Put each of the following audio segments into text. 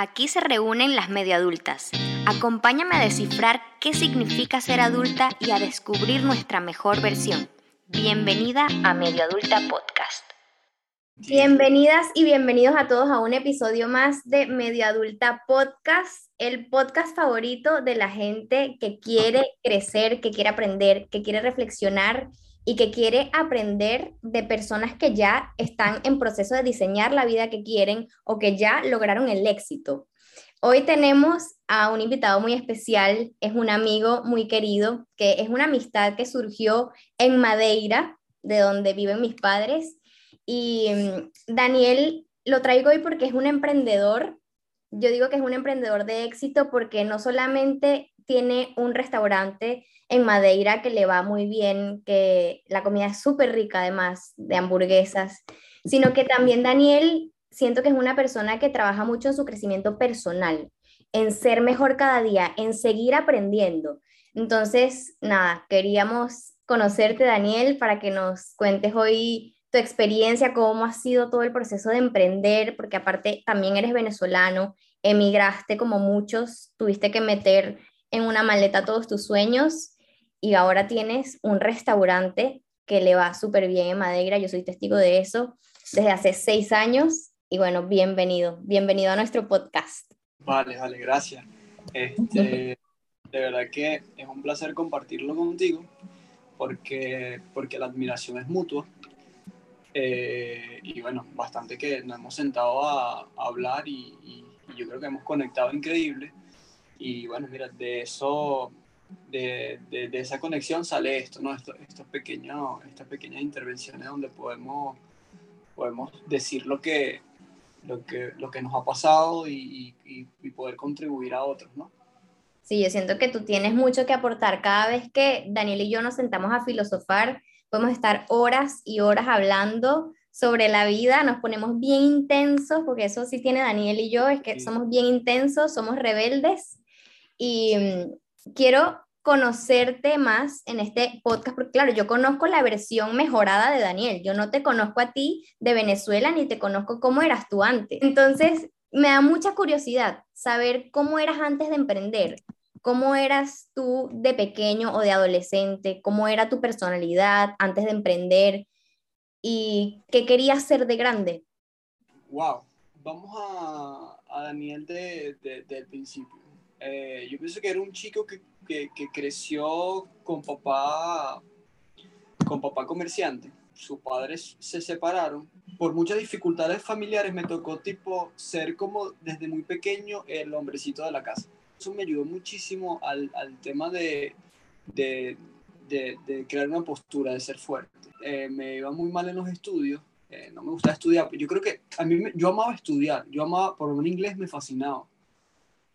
Aquí se reúnen las medio adultas. Acompáñame a descifrar qué significa ser adulta y a descubrir nuestra mejor versión. Bienvenida a Medio Adulta Podcast. Bienvenidas y bienvenidos a todos a un episodio más de Medio Adulta Podcast, el podcast favorito de la gente que quiere crecer, que quiere aprender, que quiere reflexionar y que quiere aprender de personas que ya están en proceso de diseñar la vida que quieren o que ya lograron el éxito. Hoy tenemos a un invitado muy especial, es un amigo muy querido, que es una amistad que surgió en Madeira, de donde viven mis padres. Y mm, Daniel lo traigo hoy porque es un emprendedor. Yo digo que es un emprendedor de éxito porque no solamente tiene un restaurante en Madeira que le va muy bien, que la comida es súper rica además de hamburguesas, sino que también Daniel siento que es una persona que trabaja mucho en su crecimiento personal, en ser mejor cada día, en seguir aprendiendo. Entonces, nada, queríamos conocerte Daniel para que nos cuentes hoy tu experiencia, cómo ha sido todo el proceso de emprender, porque aparte también eres venezolano, emigraste como muchos, tuviste que meter en una maleta todos tus sueños y ahora tienes un restaurante que le va súper bien en Madeira, yo soy testigo de eso desde hace seis años y bueno, bienvenido, bienvenido a nuestro podcast. Vale, vale, gracias. Este, de verdad que es un placer compartirlo contigo porque, porque la admiración es mutua. Eh, y bueno, bastante que nos hemos sentado a, hablar y, y, yo creo que hemos conectado increíble. Y bueno, mira, de eso de, de, esa conexión sale esto, ¿no? Estos, estos pequeños, estas pequeñas intervenciones donde podemos, podemos decir lo que, lo, que, lo que nos ha pasado y, y, y, poder contribuir a otros, ¿no? Sí, yo siento que tú tienes mucho que aportar. Cada vez que Daniel y yo nos sentamos a filosofar, podemos estar horas y horas hablando sobre la vida, nos ponemos bien intensos, porque eso sí tiene Daniel y yo, es que somos bien intensos, somos rebeldes. Y, mm, quiero conocerte más en este podcast, porque claro, yo conozco la versión mejorada de Daniel, yo no te conozco a ti de Venezuela ni te conozco cómo eras tú antes. Entonces, me da mucha curiosidad saber cómo eras antes de emprender, cómo eras tú de pequeño o de adolescente, cómo era tu personalidad antes de emprender y qué querías ser de grande. Wow, vamos a, a Daniel de, de, del principio. Eh, yo pienso que era un chico que, que, que, creció con papá, con papá comerciante. Sus padres se separaron. Por muchas dificultades familiares me tocó tipo ser como desde muy pequeño el hombrecito de la casa. Eso me ayudó muchísimo al, al tema de, de, de, de, crear una postura, de ser fuerte. Eh, me iba muy mal en los estudios, eh, no me gustaba estudiar. Yo creo que a mí, yo amaba estudiar, yo amaba, por lo menos inglés me fascinaba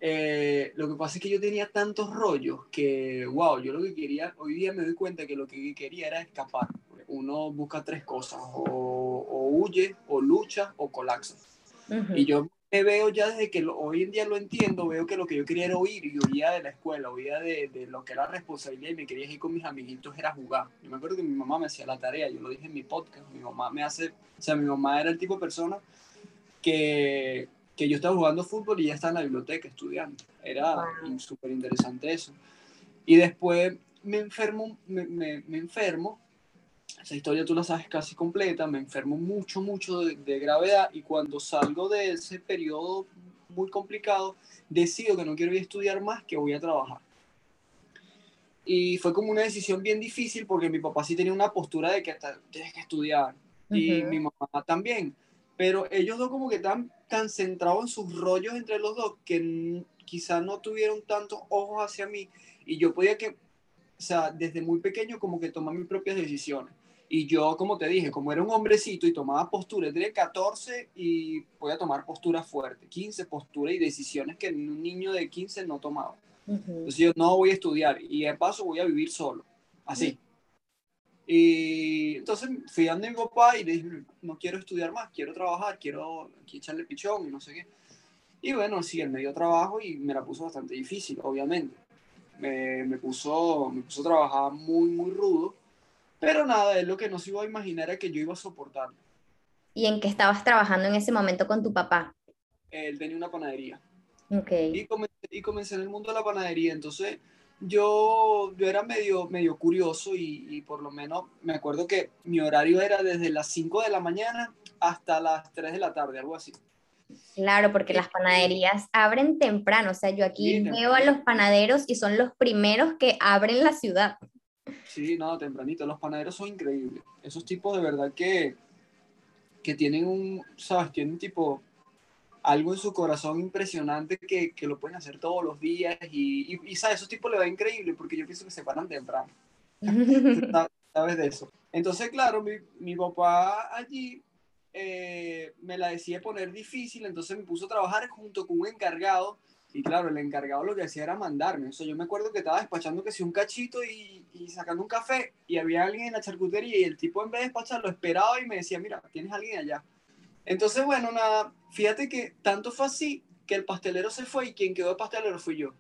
eh, lo que pasa es que yo tenía tantos rollos que, wow, yo lo que quería, hoy día me doy cuenta que lo que quería era escapar. Uno busca tres cosas, o, huye, o lucha, o colapsa. Y yo me veo ya desde que hoy en día lo entiendo, veo que lo que yo quería era huir, y huía de la escuela, huía de, de, lo que era responsabilidad, y me quería ir con mis amiguitos, era jugar. Yo me acuerdo que mi mamá me hacía la tarea, yo lo dije en mi podcast, mi mamá me hace, o sea, mi mamá era el tipo de persona que que yo estaba jugando fútbol y ya estaba en la biblioteca estudiando. Era súper interesante eso. Y después me enfermo, me, me, me, enfermo, esa historia tú la sabes casi completa, me enfermo mucho, mucho de, de, gravedad. Y cuando salgo de ese periodo muy complicado, decido que no quiero ir a estudiar más, que voy a trabajar. Y fue como una decisión bien difícil porque mi papá sí tenía una postura de que hasta tienes que estudiar. Y mi mamá también pero ellos dos como que están tan centrados en sus rollos entre los dos que quizás no tuvieron tantos ojos hacia mí y yo podía que, o sea, desde muy pequeño como que tomar mis propias decisiones. Y yo, como te dije, como era un hombrecito y tomaba posturas, tenía 14 y podía tomar posturas fuertes, 15 posturas y decisiones que un niño de 15 no tomaba. Entonces yo no voy a estudiar y de paso voy a vivir solo, así. Y entonces fui a mi papá y le dije, no quiero estudiar más, quiero trabajar, quiero echarle pichón y no sé qué. Y bueno, sí, él me dio trabajo y me la puso bastante difícil, obviamente. Me, me, puso, me puso a trabajar muy, muy rudo. Pero nada, él lo que no se iba a imaginar era que yo iba a soportarlo. ¿Y en qué estabas trabajando en ese momento con tu papá? Él tenía una panadería. Okay. Y, comencé, y comencé en el mundo de la panadería. Entonces, yo, yo era medio, medio curioso y, y, por lo menos me acuerdo que mi horario era desde las 5 de la mañana hasta las 3 de la tarde, algo así. Claro, porque las panaderías abren temprano. O sea, yo aquí Sí, veo a los panaderos y son los primeros que abren la ciudad. Sí, no, tempranito. Los panaderos son increíbles. Esos tipos de verdad que, que tienen un, ¿sabes? Tienen tipo algo en su corazón impresionante que, que lo pueden hacer todos los días y, y, y, ¿sabes? Esos tipos le va increíble porque yo pienso que se paran temprano. ¿Sabes de eso? Entonces, claro, mi, mi papá allí eh, me la decía poner difícil, entonces me puso a trabajar junto con un encargado y claro, el encargado lo que hacía era mandarme. O sea, yo me acuerdo que estaba despachando que si un cachito y, y, sacando un café y había alguien en la charcutería y el tipo en vez de despachar lo esperaba y me decía, mira, tienes alguien allá. Entonces, bueno, nada, fíjate que tanto fue así que el pastelero se fue y quien quedó de pastelero fui yo.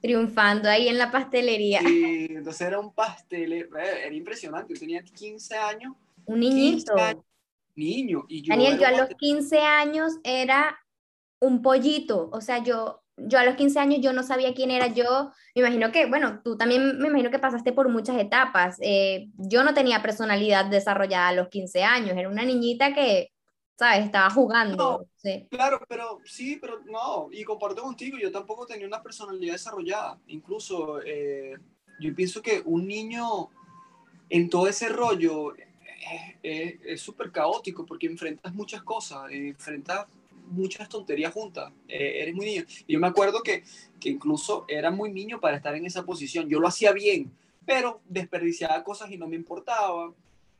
Triunfando ahí en la pastelería. Sí, entonces era un pastelero, era impresionante. Yo tenía 15 años. Un niñito. Años, niño. Y yo Daniel, yo a los 15 años era un pollito, o sea, yo, yo a los 15 años yo no sabía quién era yo, me imagino que, bueno, tú también me imagino que pasaste por muchas etapas, eh, yo no tenía personalidad desarrollada a los 15 años, era una niñita que, ¿sabes? Estaba jugando. No, sí. Claro, pero sí, pero no, y comparto contigo, yo tampoco tenía una personalidad desarrollada, incluso eh, yo pienso que un niño en todo ese rollo es súper caótico porque enfrentas muchas cosas, enfrentas muchas tonterías juntas. Eh, eres muy niño. Yo me acuerdo que, que incluso era muy niño para estar en esa posición. Yo lo hacía bien, pero desperdiciaba cosas y no me importaba.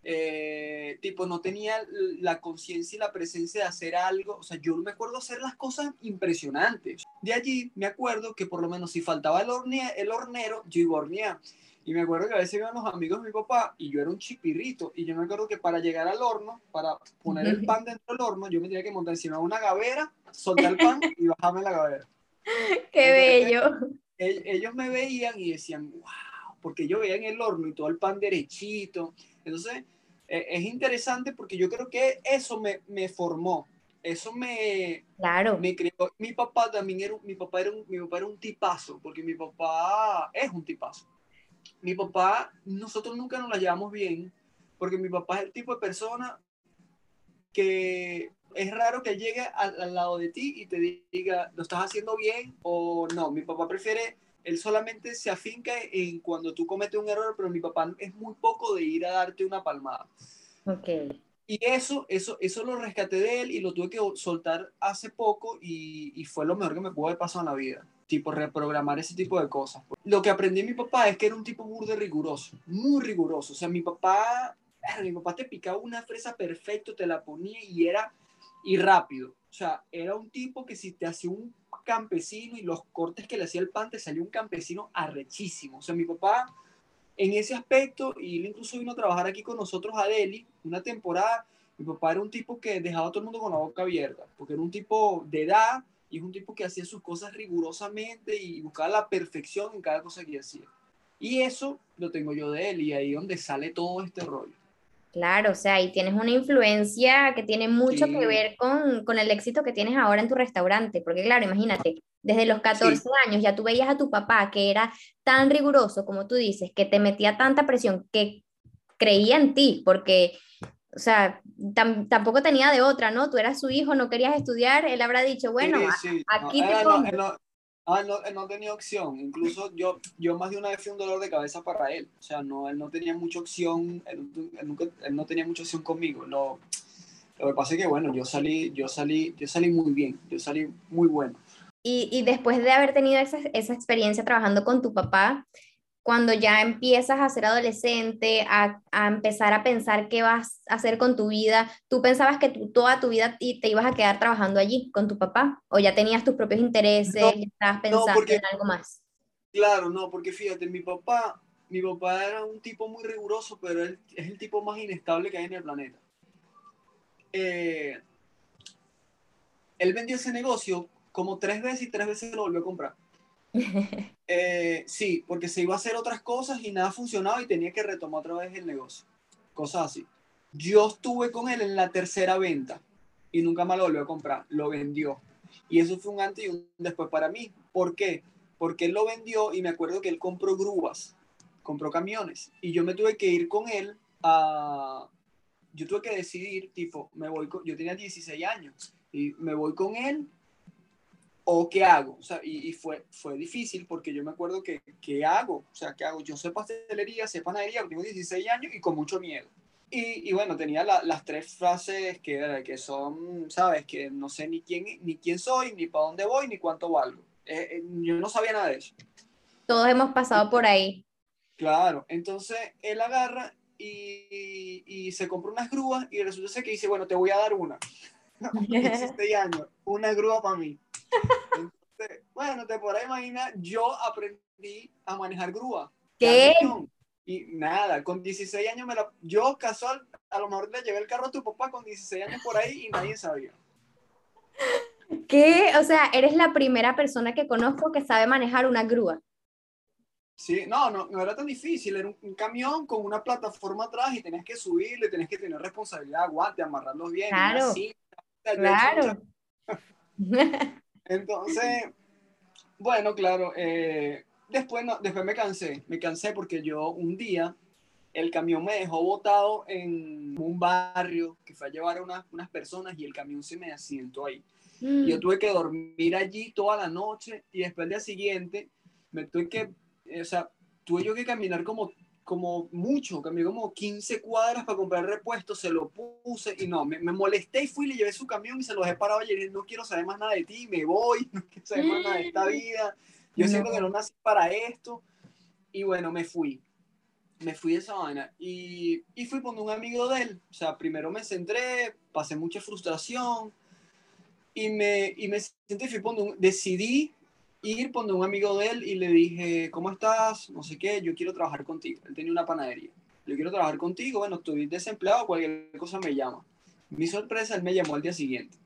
Eh, tipo, no tenía la conciencia y la presencia de hacer algo. O sea, yo me acuerdo hacer las cosas impresionantes. De allí me acuerdo que por lo menos si faltaba el, horne el hornero, yo iba a hornear. Y me acuerdo que a veces iban los amigos de mi papá y yo era un chipirrito. Y yo me acuerdo que para llegar al horno, para poner el pan dentro del horno, yo me tenía que montar encima de una gavera, soltar el pan y bajarme la gavera. ¡Qué bello! Entonces, ellos me veían y decían, wow, porque yo veía en el horno y todo el pan derechito. Entonces, es interesante porque yo creo que eso me, me formó. Eso me, claro. me creó. Mi papá también era, mi papá era, un, mi papá era un tipazo, porque mi papá es un tipazo mi papá, nosotros nunca nos la llevamos bien, porque mi papá es el tipo de persona que es raro que llegue al, al, lado de ti y te diga, lo estás haciendo bien o no. Mi papá prefiere, él solamente se afinca en cuando tú cometes un error, pero mi papá es muy poco de ir a darte una palmada. Ok. Y eso, eso, eso lo rescaté de él y lo tuve que soltar hace poco y, y fue lo mejor que me pudo haber pasado en la vida tipo reprogramar ese tipo de cosas. Lo que aprendí de mi papá es que era un tipo burde riguroso, muy riguroso. O sea, mi papá, mi papá te picaba una fresa perfecto, te la ponía y era y rápido. O sea, era un tipo que si te hacía un campesino y los cortes que le hacía el pan, te salía un campesino arrechísimo. O sea, mi papá en ese aspecto, y él incluso vino a trabajar aquí con nosotros a Delhi una temporada, mi papá era un tipo que dejaba a todo el mundo con la boca abierta, porque era un tipo de edad, y es un tipo que hacía sus cosas rigurosamente y buscaba la perfección en cada cosa que hacía. Y eso lo tengo yo de él y ahí es donde sale todo este rollo. Claro, o sea, y tienes una influencia que tiene mucho sí. que ver con, con, el éxito que tienes ahora en tu restaurante, porque claro, imagínate, desde los 14 sí. años ya tú veías a tu papá que era tan riguroso, como tú dices, que te metía tanta presión, que creía en ti, porque o sea, tam, tampoco tenía de otra, ¿no? Tú eras su hijo, no querías estudiar, él habrá dicho, bueno, sí, aquí no, te él pongo. no, él no, ah, no, él no, tenía opción, incluso yo, yo más de una vez fui un dolor de cabeza para él, o sea, no, él no tenía mucha opción, él, él, nunca, él no tenía mucha opción conmigo, lo, lo que pasa es que, bueno, yo salí, yo salí, yo salí muy bien, yo salí muy bueno. Y, y después de haber tenido esa, esa experiencia trabajando con tu papá, cuando ya empiezas a ser adolescente, a, a, empezar a pensar qué vas a hacer con tu vida, ¿tú pensabas que tú, toda tu vida te ibas a quedar trabajando allí con tu papá? ¿O ya tenías tus propios intereses no, y estabas pensando no, porque, en algo más? Claro, no, porque fíjate, mi papá, mi papá era un tipo muy riguroso, pero él es el tipo más inestable que hay en el planeta. Eh, él vendió ese negocio como tres veces y tres veces lo volvió a comprar. Eh, sí, porque se iba a hacer otras cosas y nada funcionaba y tenía que retomar otra vez el negocio. Cosas así. Yo estuve con él en la tercera venta y nunca más lo volvió a comprar. Lo vendió. Y eso fue un antes y un después para mí. ¿Por qué? Porque él lo vendió y me acuerdo que él compró grúas, compró camiones. Y yo me tuve que ir con él a... Yo tuve que decidir, tipo, me voy con... Yo tenía 16 años y me voy con él o qué hago. O sea, y, fue, fue difícil porque yo me acuerdo que, ¿qué hago? O sea, ¿qué hago? Yo sé pastelería, sé panadería, tengo 16 años y con mucho miedo. Y, y bueno, tenía las tres frases que, que son, ¿sabes? Que no sé ni quién, ni quién soy, ni para dónde voy, ni cuánto valgo. Eh, eh, yo no sabía nada de eso. Todos hemos pasado por ahí. Claro, entonces él agarra y, y, se compra unas grúas y resulta que dice, bueno, te voy a dar una. 16 años, una grúa para mí. Entonces, bueno, te podrás imaginar, yo aprendí a manejar grúa. ¿Qué? Y nada, con 16 años me la... Yo casual, a lo mejor le llevé el carro a tu papá con 16 años por ahí y nadie sabía. ¿Qué? O sea, eres la primera persona que conozco que sabe manejar una grúa. Sí, no, no, no era tan difícil, era un, camión con una plataforma atrás y tenías que subirle, tenías que tener responsabilidad, aguante, amarrarlos bien. Claro, claro. Entonces, bueno, claro, eh, después, no, después me cansé, me cansé porque yo un día el camión me dejó botado en un barrio que fue a llevar a unas, unas personas y el camión se me asientó ahí. Yo mm. tuve que dormir allí toda la noche y después el día siguiente me tuve que, o sea, tuve yo que caminar como como mucho, caminé como 15 cuadras para comprar repuesto, se lo puse y no, me, me, molesté y fui, le llevé su camión y se lo dejé parado y dije, no quiero saber más nada de ti, me voy, no quiero saber más nada de esta vida, yo siento que no nací para esto. Y bueno, me fui, me fui de esa vaina. Y, y fui con un amigo de él, o sea, primero me centré, pasé mucha frustración y me, y me senté y fui con un, decidí ir por un amigo de él y le dije, ¿cómo estás? No sé qué, yo quiero trabajar contigo. Él tenía una panadería. Yo quiero trabajar contigo, bueno, estoy desempleado, cualquier cosa me llama. Mi sorpresa, él me llamó al día siguiente.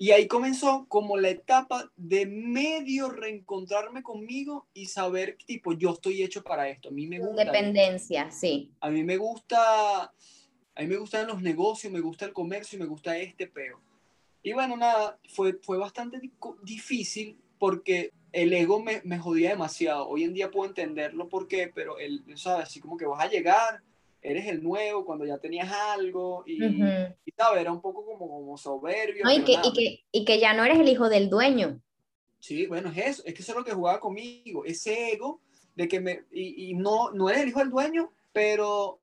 Y ahí comenzó como la etapa de medio reencontrarme conmigo y saber, tipo, yo estoy hecho para esto. A mí me gusta. Dependencia, sí. A mí me gusta, a mí me gustan los negocios, me gusta el comercio me gusta este peo. Y bueno, nada, fue, fue bastante difícil porque el ego me, me, jodía demasiado. Hoy en día puedo entenderlo por qué, pero él, ¿sabes? Así como que vas a llegar, eres el nuevo cuando ya tenías algo y, ¿sabes? Era un poco como, como soberbio. y, que, y, que, y, que, ya no eres el hijo del dueño. Sí, bueno, es eso, es que eso es lo que jugaba conmigo, ese ego de que me, y, y no, no eres el hijo del dueño, pero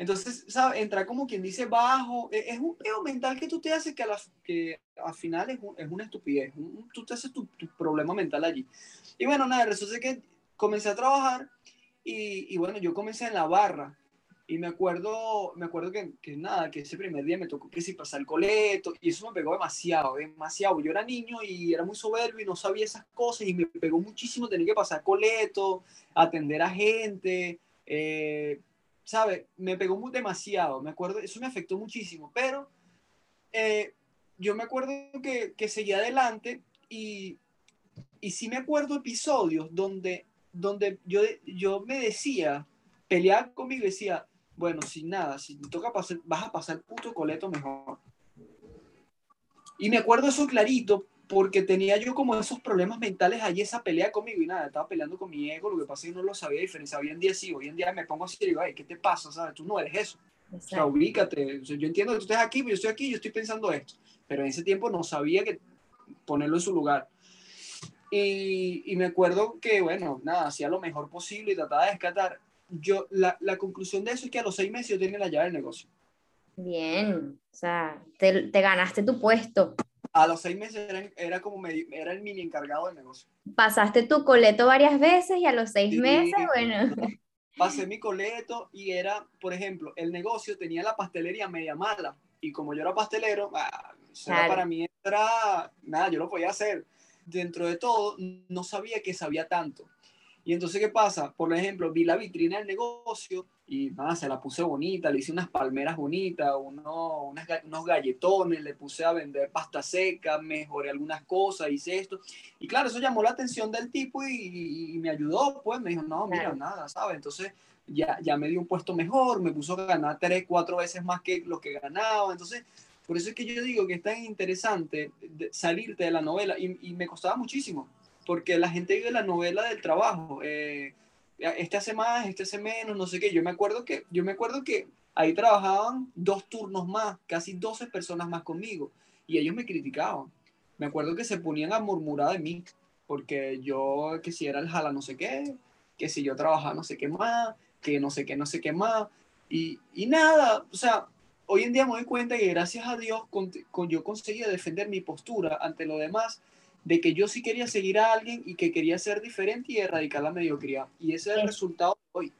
entonces, ¿sabes? Entra como quien dice bajo. E, es un peo mental que tú te haces que, a que al final es, es una estupidez. tú te haces tu, problema mental allí. Y bueno, nada, resulta que comencé a trabajar y, y, bueno, yo comencé en la barra. Y me acuerdo, me acuerdo que, que, nada, que ese primer día me tocó que si pasar el coleto y eso me pegó demasiado, demasiado. Yo era niño y era muy soberbio y no sabía esas cosas y me pegó muchísimo tener que pasar coleto, atender a gente. Eh, ¿sabes? Me pegó muy demasiado, me acuerdo, eso me afectó muchísimo, pero eh, yo me acuerdo que, que seguí adelante y, y sí me acuerdo episodios donde, donde yo, yo me decía, peleaba conmigo y decía, bueno, sin nada, si te toca pasar, vas a pasar puto coleto mejor. Y me acuerdo eso clarito porque tenía yo como esos problemas mentales allí, esa pelea conmigo y nada, estaba peleando con mi ego, lo que pasa es que no lo sabía diferenciar. Hoy en día sí, hoy en día me pongo así y digo, ay, ¿qué te pasa? ¿Sabes? Tú no eres eso. O sea, ubícate. yo entiendo que tú estés aquí, pero yo estoy aquí, yo estoy pensando esto. Pero en ese tiempo no sabía que ponerlo en su lugar. Y, y me acuerdo que, bueno, nada, hacía lo mejor posible y trataba de descartar. Yo, la, la conclusión de eso es que a los seis meses yo tenía la llave del negocio. Bien, o sea, te, te ganaste tu puesto a los seis meses era, como era el mini encargado del negocio. Pasaste tu coleto varias veces y a los seis meses, bueno. Pasé mi coleto y era, por ejemplo, el negocio tenía la pastelería media mala y como yo era pastelero, ah, para mí era, nada, yo lo podía hacer. Dentro de todo, no sabía que sabía tanto. Y entonces, ¿qué pasa? Por ejemplo, vi la vitrina del negocio y nada, se la puse bonita, le hice unas palmeras bonitas, uno, unos galletones, le puse a vender pasta seca, mejoré algunas cosas, hice esto. Y claro, eso llamó la atención del tipo y, me ayudó, pues me dijo, no, mira, nada, ¿sabes? Entonces ya, ya me dio un puesto mejor, me puso a ganar tres, cuatro veces más que lo que ganaba. Entonces Por eso es que yo digo que es tan interesante salirte de la novela y, me costaba muchísimo, porque la gente vive la novela del trabajo. Eh, este hace más, este hace menos, no sé qué. Yo me acuerdo que, yo me acuerdo que ahí trabajaban dos turnos más, casi 12 personas más conmigo, y ellos me criticaban. Me acuerdo que se ponían a murmurar de mí, porque yo, que si era el jala no sé qué, que si yo trabajaba no sé qué más, que no sé qué, no sé qué más, y, y nada, o sea, hoy en día me doy cuenta que gracias a Dios con, yo conseguí defender mi postura ante lo demás, de que yo sí quería seguir a alguien y que quería ser diferente y erradicar la mediocridad. Y ese es el resultado de hoy.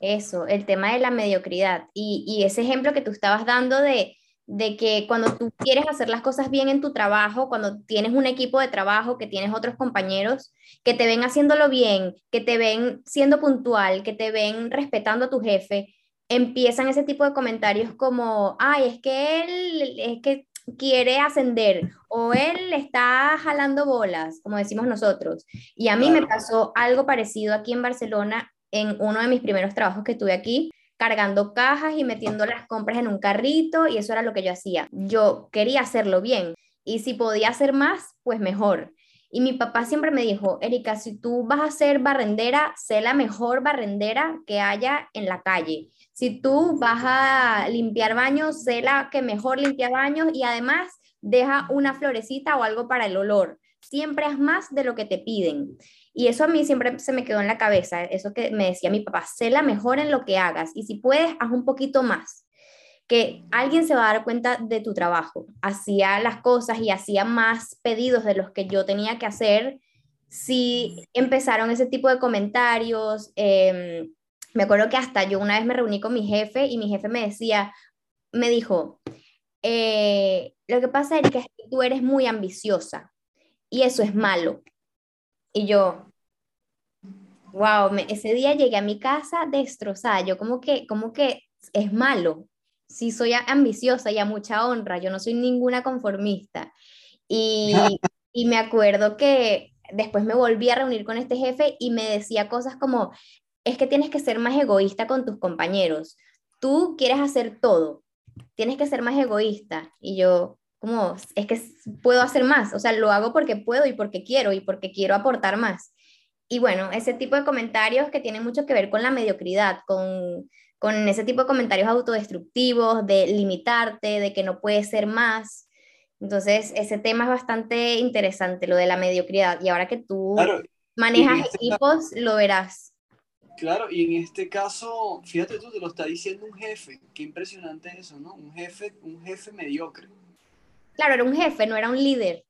Eso, el tema de la mediocridad. Y, y ese ejemplo que tú estabas dando de, de que cuando tú quieres hacer las cosas bien en tu trabajo, cuando tienes un equipo de trabajo, que tienes otros compañeros que te ven haciéndolo bien, que te ven siendo puntual, que te ven respetando a tu jefe, empiezan ese tipo de comentarios como, ay, es que él es que quiere ascender o él está jalando bolas, como decimos nosotros. Y a mí me pasó algo parecido aquí en Barcelona en uno de mis primeros trabajos que tuve aquí, cargando cajas y metiendo las compras en un carrito y eso era lo que yo hacía. Yo quería hacerlo bien y si podía hacer más, pues mejor. Y mi papá siempre me dijo, Erika, si tú vas a ser barrendera, sé la mejor barrendera que haya en la calle. Si tú vas a limpiar baños, sé la que mejor limpia baños y además deja una florecita o algo para el olor. Siempre haz más de lo que te piden. Y eso a mí siempre se me quedó en la cabeza, eso que me decía mi papá, sé la mejor en lo que hagas y si puedes, haz un poquito más que alguien se va a dar cuenta de tu trabajo. Hacía las cosas y hacía más pedidos de los que yo tenía que hacer. Si empezaron ese tipo de comentarios, em, me acuerdo que hasta yo una vez me reuní con mi jefe y mi jefe me decía, me dijo, eh, lo que pasa es que tú eres muy ambiciosa y eso es malo. Y yo, wow, ese día llegué a mi casa destrozada, yo como que, como que es malo, sí soy ambiciosa y a mucha honra, yo no soy ninguna conformista. Y, y me acuerdo que después me volví a reunir con este jefe y me decía cosas como, es que tienes que ser más egoísta con tus compañeros. Tú quieres hacer todo, tienes que ser más egoísta. Y yo, como, es que puedo hacer más, o sea, lo hago porque puedo y porque quiero y porque quiero aportar más. Y bueno, ese tipo de comentarios que tienen mucho que ver con la mediocridad, con con ese tipo de comentarios autodestructivos, de limitarte, de que no puedes ser más. Entonces, ese tema es bastante interesante, lo de la mediocridad. Y ahora que tú manejas este equipos, lo verás. Claro, y en este caso, fíjate tú, te lo está diciendo un jefe. Qué impresionante eso, ¿no? Un jefe, un jefe mediocre. Claro, era un jefe, no era un líder.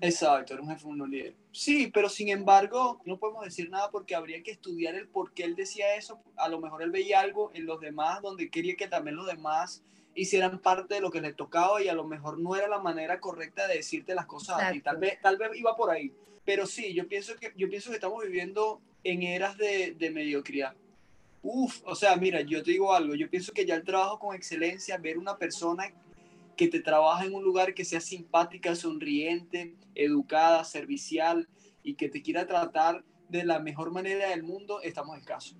Exacto, era un jefe, un líder. Sí, pero sin embargo, no podemos decir nada porque habría que estudiar el por qué él decía eso. A lo mejor él veía algo en los demás donde quería que también los demás hicieran parte de lo que le tocaba y a lo mejor no era la manera correcta de decirte las cosas y tal vez, tal vez iba por ahí. Pero sí, yo pienso que, yo pienso que estamos viviendo en eras de, de mediocridad. Uf, o sea, mira, yo te digo algo, yo pienso que ya el trabajo con excelencia, ver una persona que te trabaja en un lugar que sea simpática, sonriente, educada, servicial y que te quiera tratar de la mejor manera del mundo, estamos escasos.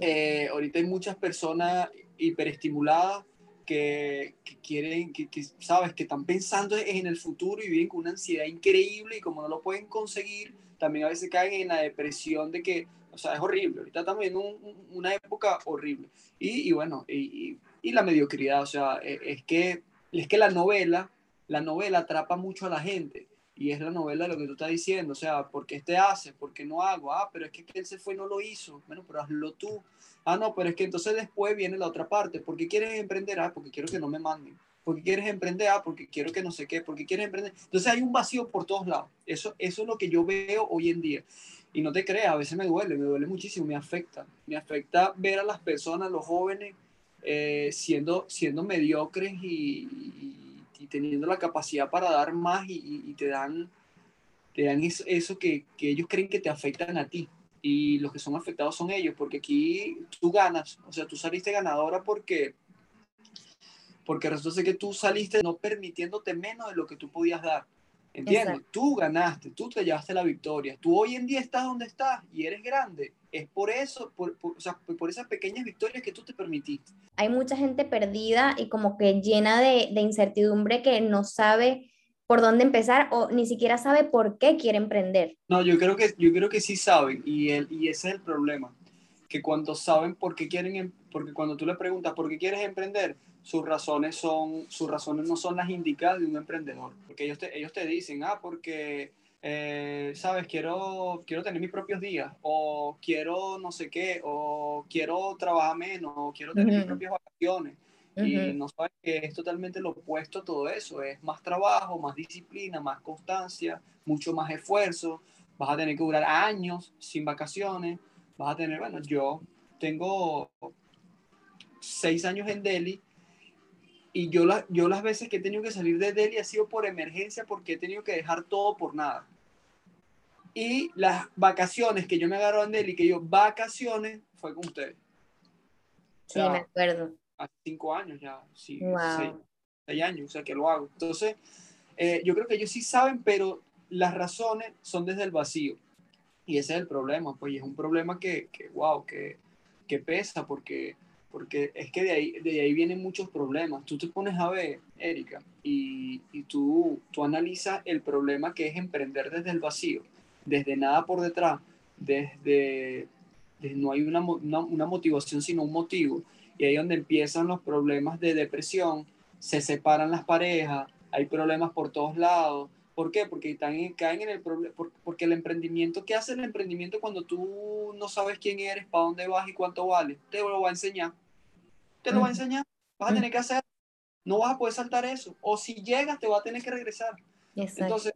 Eh, ahorita hay muchas personas hiperestimuladas que, que quieren, que, que, sabes, que están pensando en el futuro y viven con una ansiedad increíble y como no lo pueden conseguir, también a veces caen en la depresión de que, o sea, es horrible. Ahorita estamos en una época horrible. Y, y bueno, y, y, la mediocridad, o sea, es, es que es que la novela, la novela atrapa mucho a la gente. Y es la novela lo que tú estás diciendo. O sea, ¿por qué este hace? ¿Por qué no hago? Ah, pero es que él se fue y no lo hizo. Bueno, pero hazlo tú. Ah, no, pero es que entonces después viene la otra parte. ¿Por qué quieres emprender? Ah, porque quiero que no me manden. ¿Por qué quieres emprender? Ah, porque quiero que no sé qué. ¿Por qué quieres emprender? Entonces hay un vacío por todos lados. Eso, eso es lo que yo veo hoy en día. Y no te creas, a veces me duele, me duele muchísimo, me afecta. Me afecta ver a las personas, los jóvenes, eh, siendo, siendo mediocres y, teniendo la capacidad para dar más y, te dan, te dan eso, que, ellos creen que te afectan a ti. Y los que son afectados son ellos, porque aquí tú ganas, o sea, tú saliste ganadora porque, porque resulta que tú saliste no permitiéndote menos de lo que tú podías dar. ¿Entiendes? Tú ganaste, tú te llevaste la victoria. Tú hoy en día estás donde estás y eres grande. Es por eso, por, o sea, por esas pequeñas victorias que tú te permitiste. Hay mucha gente perdida y como que llena de, de incertidumbre que no sabe por dónde empezar o ni siquiera sabe por qué quiere emprender. No, yo creo que, yo creo que sí saben y, el, y ese es el problema, que cuando saben por qué quieren, em, porque cuando tú le preguntas por qué quieres emprender, sus razones, son, sus razones no son las indicadas de un emprendedor. Porque ellos te, ellos te dicen, ah, porque, eh, sabes, quiero, quiero tener mis propios días, o quiero no sé qué, o quiero trabajar menos, o quiero tener mis propias vacaciones. Y no sabes que es totalmente lo opuesto a todo eso. Es más trabajo, más disciplina, más constancia, mucho más esfuerzo. Vas a tener que durar años sin vacaciones. Vas a tener, bueno, yo tengo seis años en Delhi y yo, la, yo las veces que he tenido que salir de Delhi ha sido por emergencia porque he tenido que dejar todo por nada. Y las vacaciones que yo me agarro en Delhi, que yo vacaciones, fue con ustedes. sí, me acuerdo. Hace cinco años ya, sí, seis, años, o sea que lo hago. Entonces, eh, yo creo que ellos sí saben, pero las razones son desde el vacío. Y ese es el problema, pues, y es un problema que, que wow, que, que pesa, porque porque es que de ahí, de ahí vienen muchos problemas. Tú te pones a ver, Erika, y, y tú, tú analizas el problema que es emprender desde el vacío, desde nada por detrás, desde, no hay una, una, una, motivación sino un motivo, y ahí es donde empiezan los problemas de depresión, se separan las parejas, hay problemas por todos lados. ¿Por qué? Porque están, caen en el problema, porque el emprendimiento, ¿qué hace el emprendimiento cuando tú no sabes quién eres, para dónde vas y cuánto vale? Te lo va a enseñar te lo va a enseñar, vas a tener que hacer, no vas a poder saltar eso, o si llegas te va a tener que regresar. Entonces,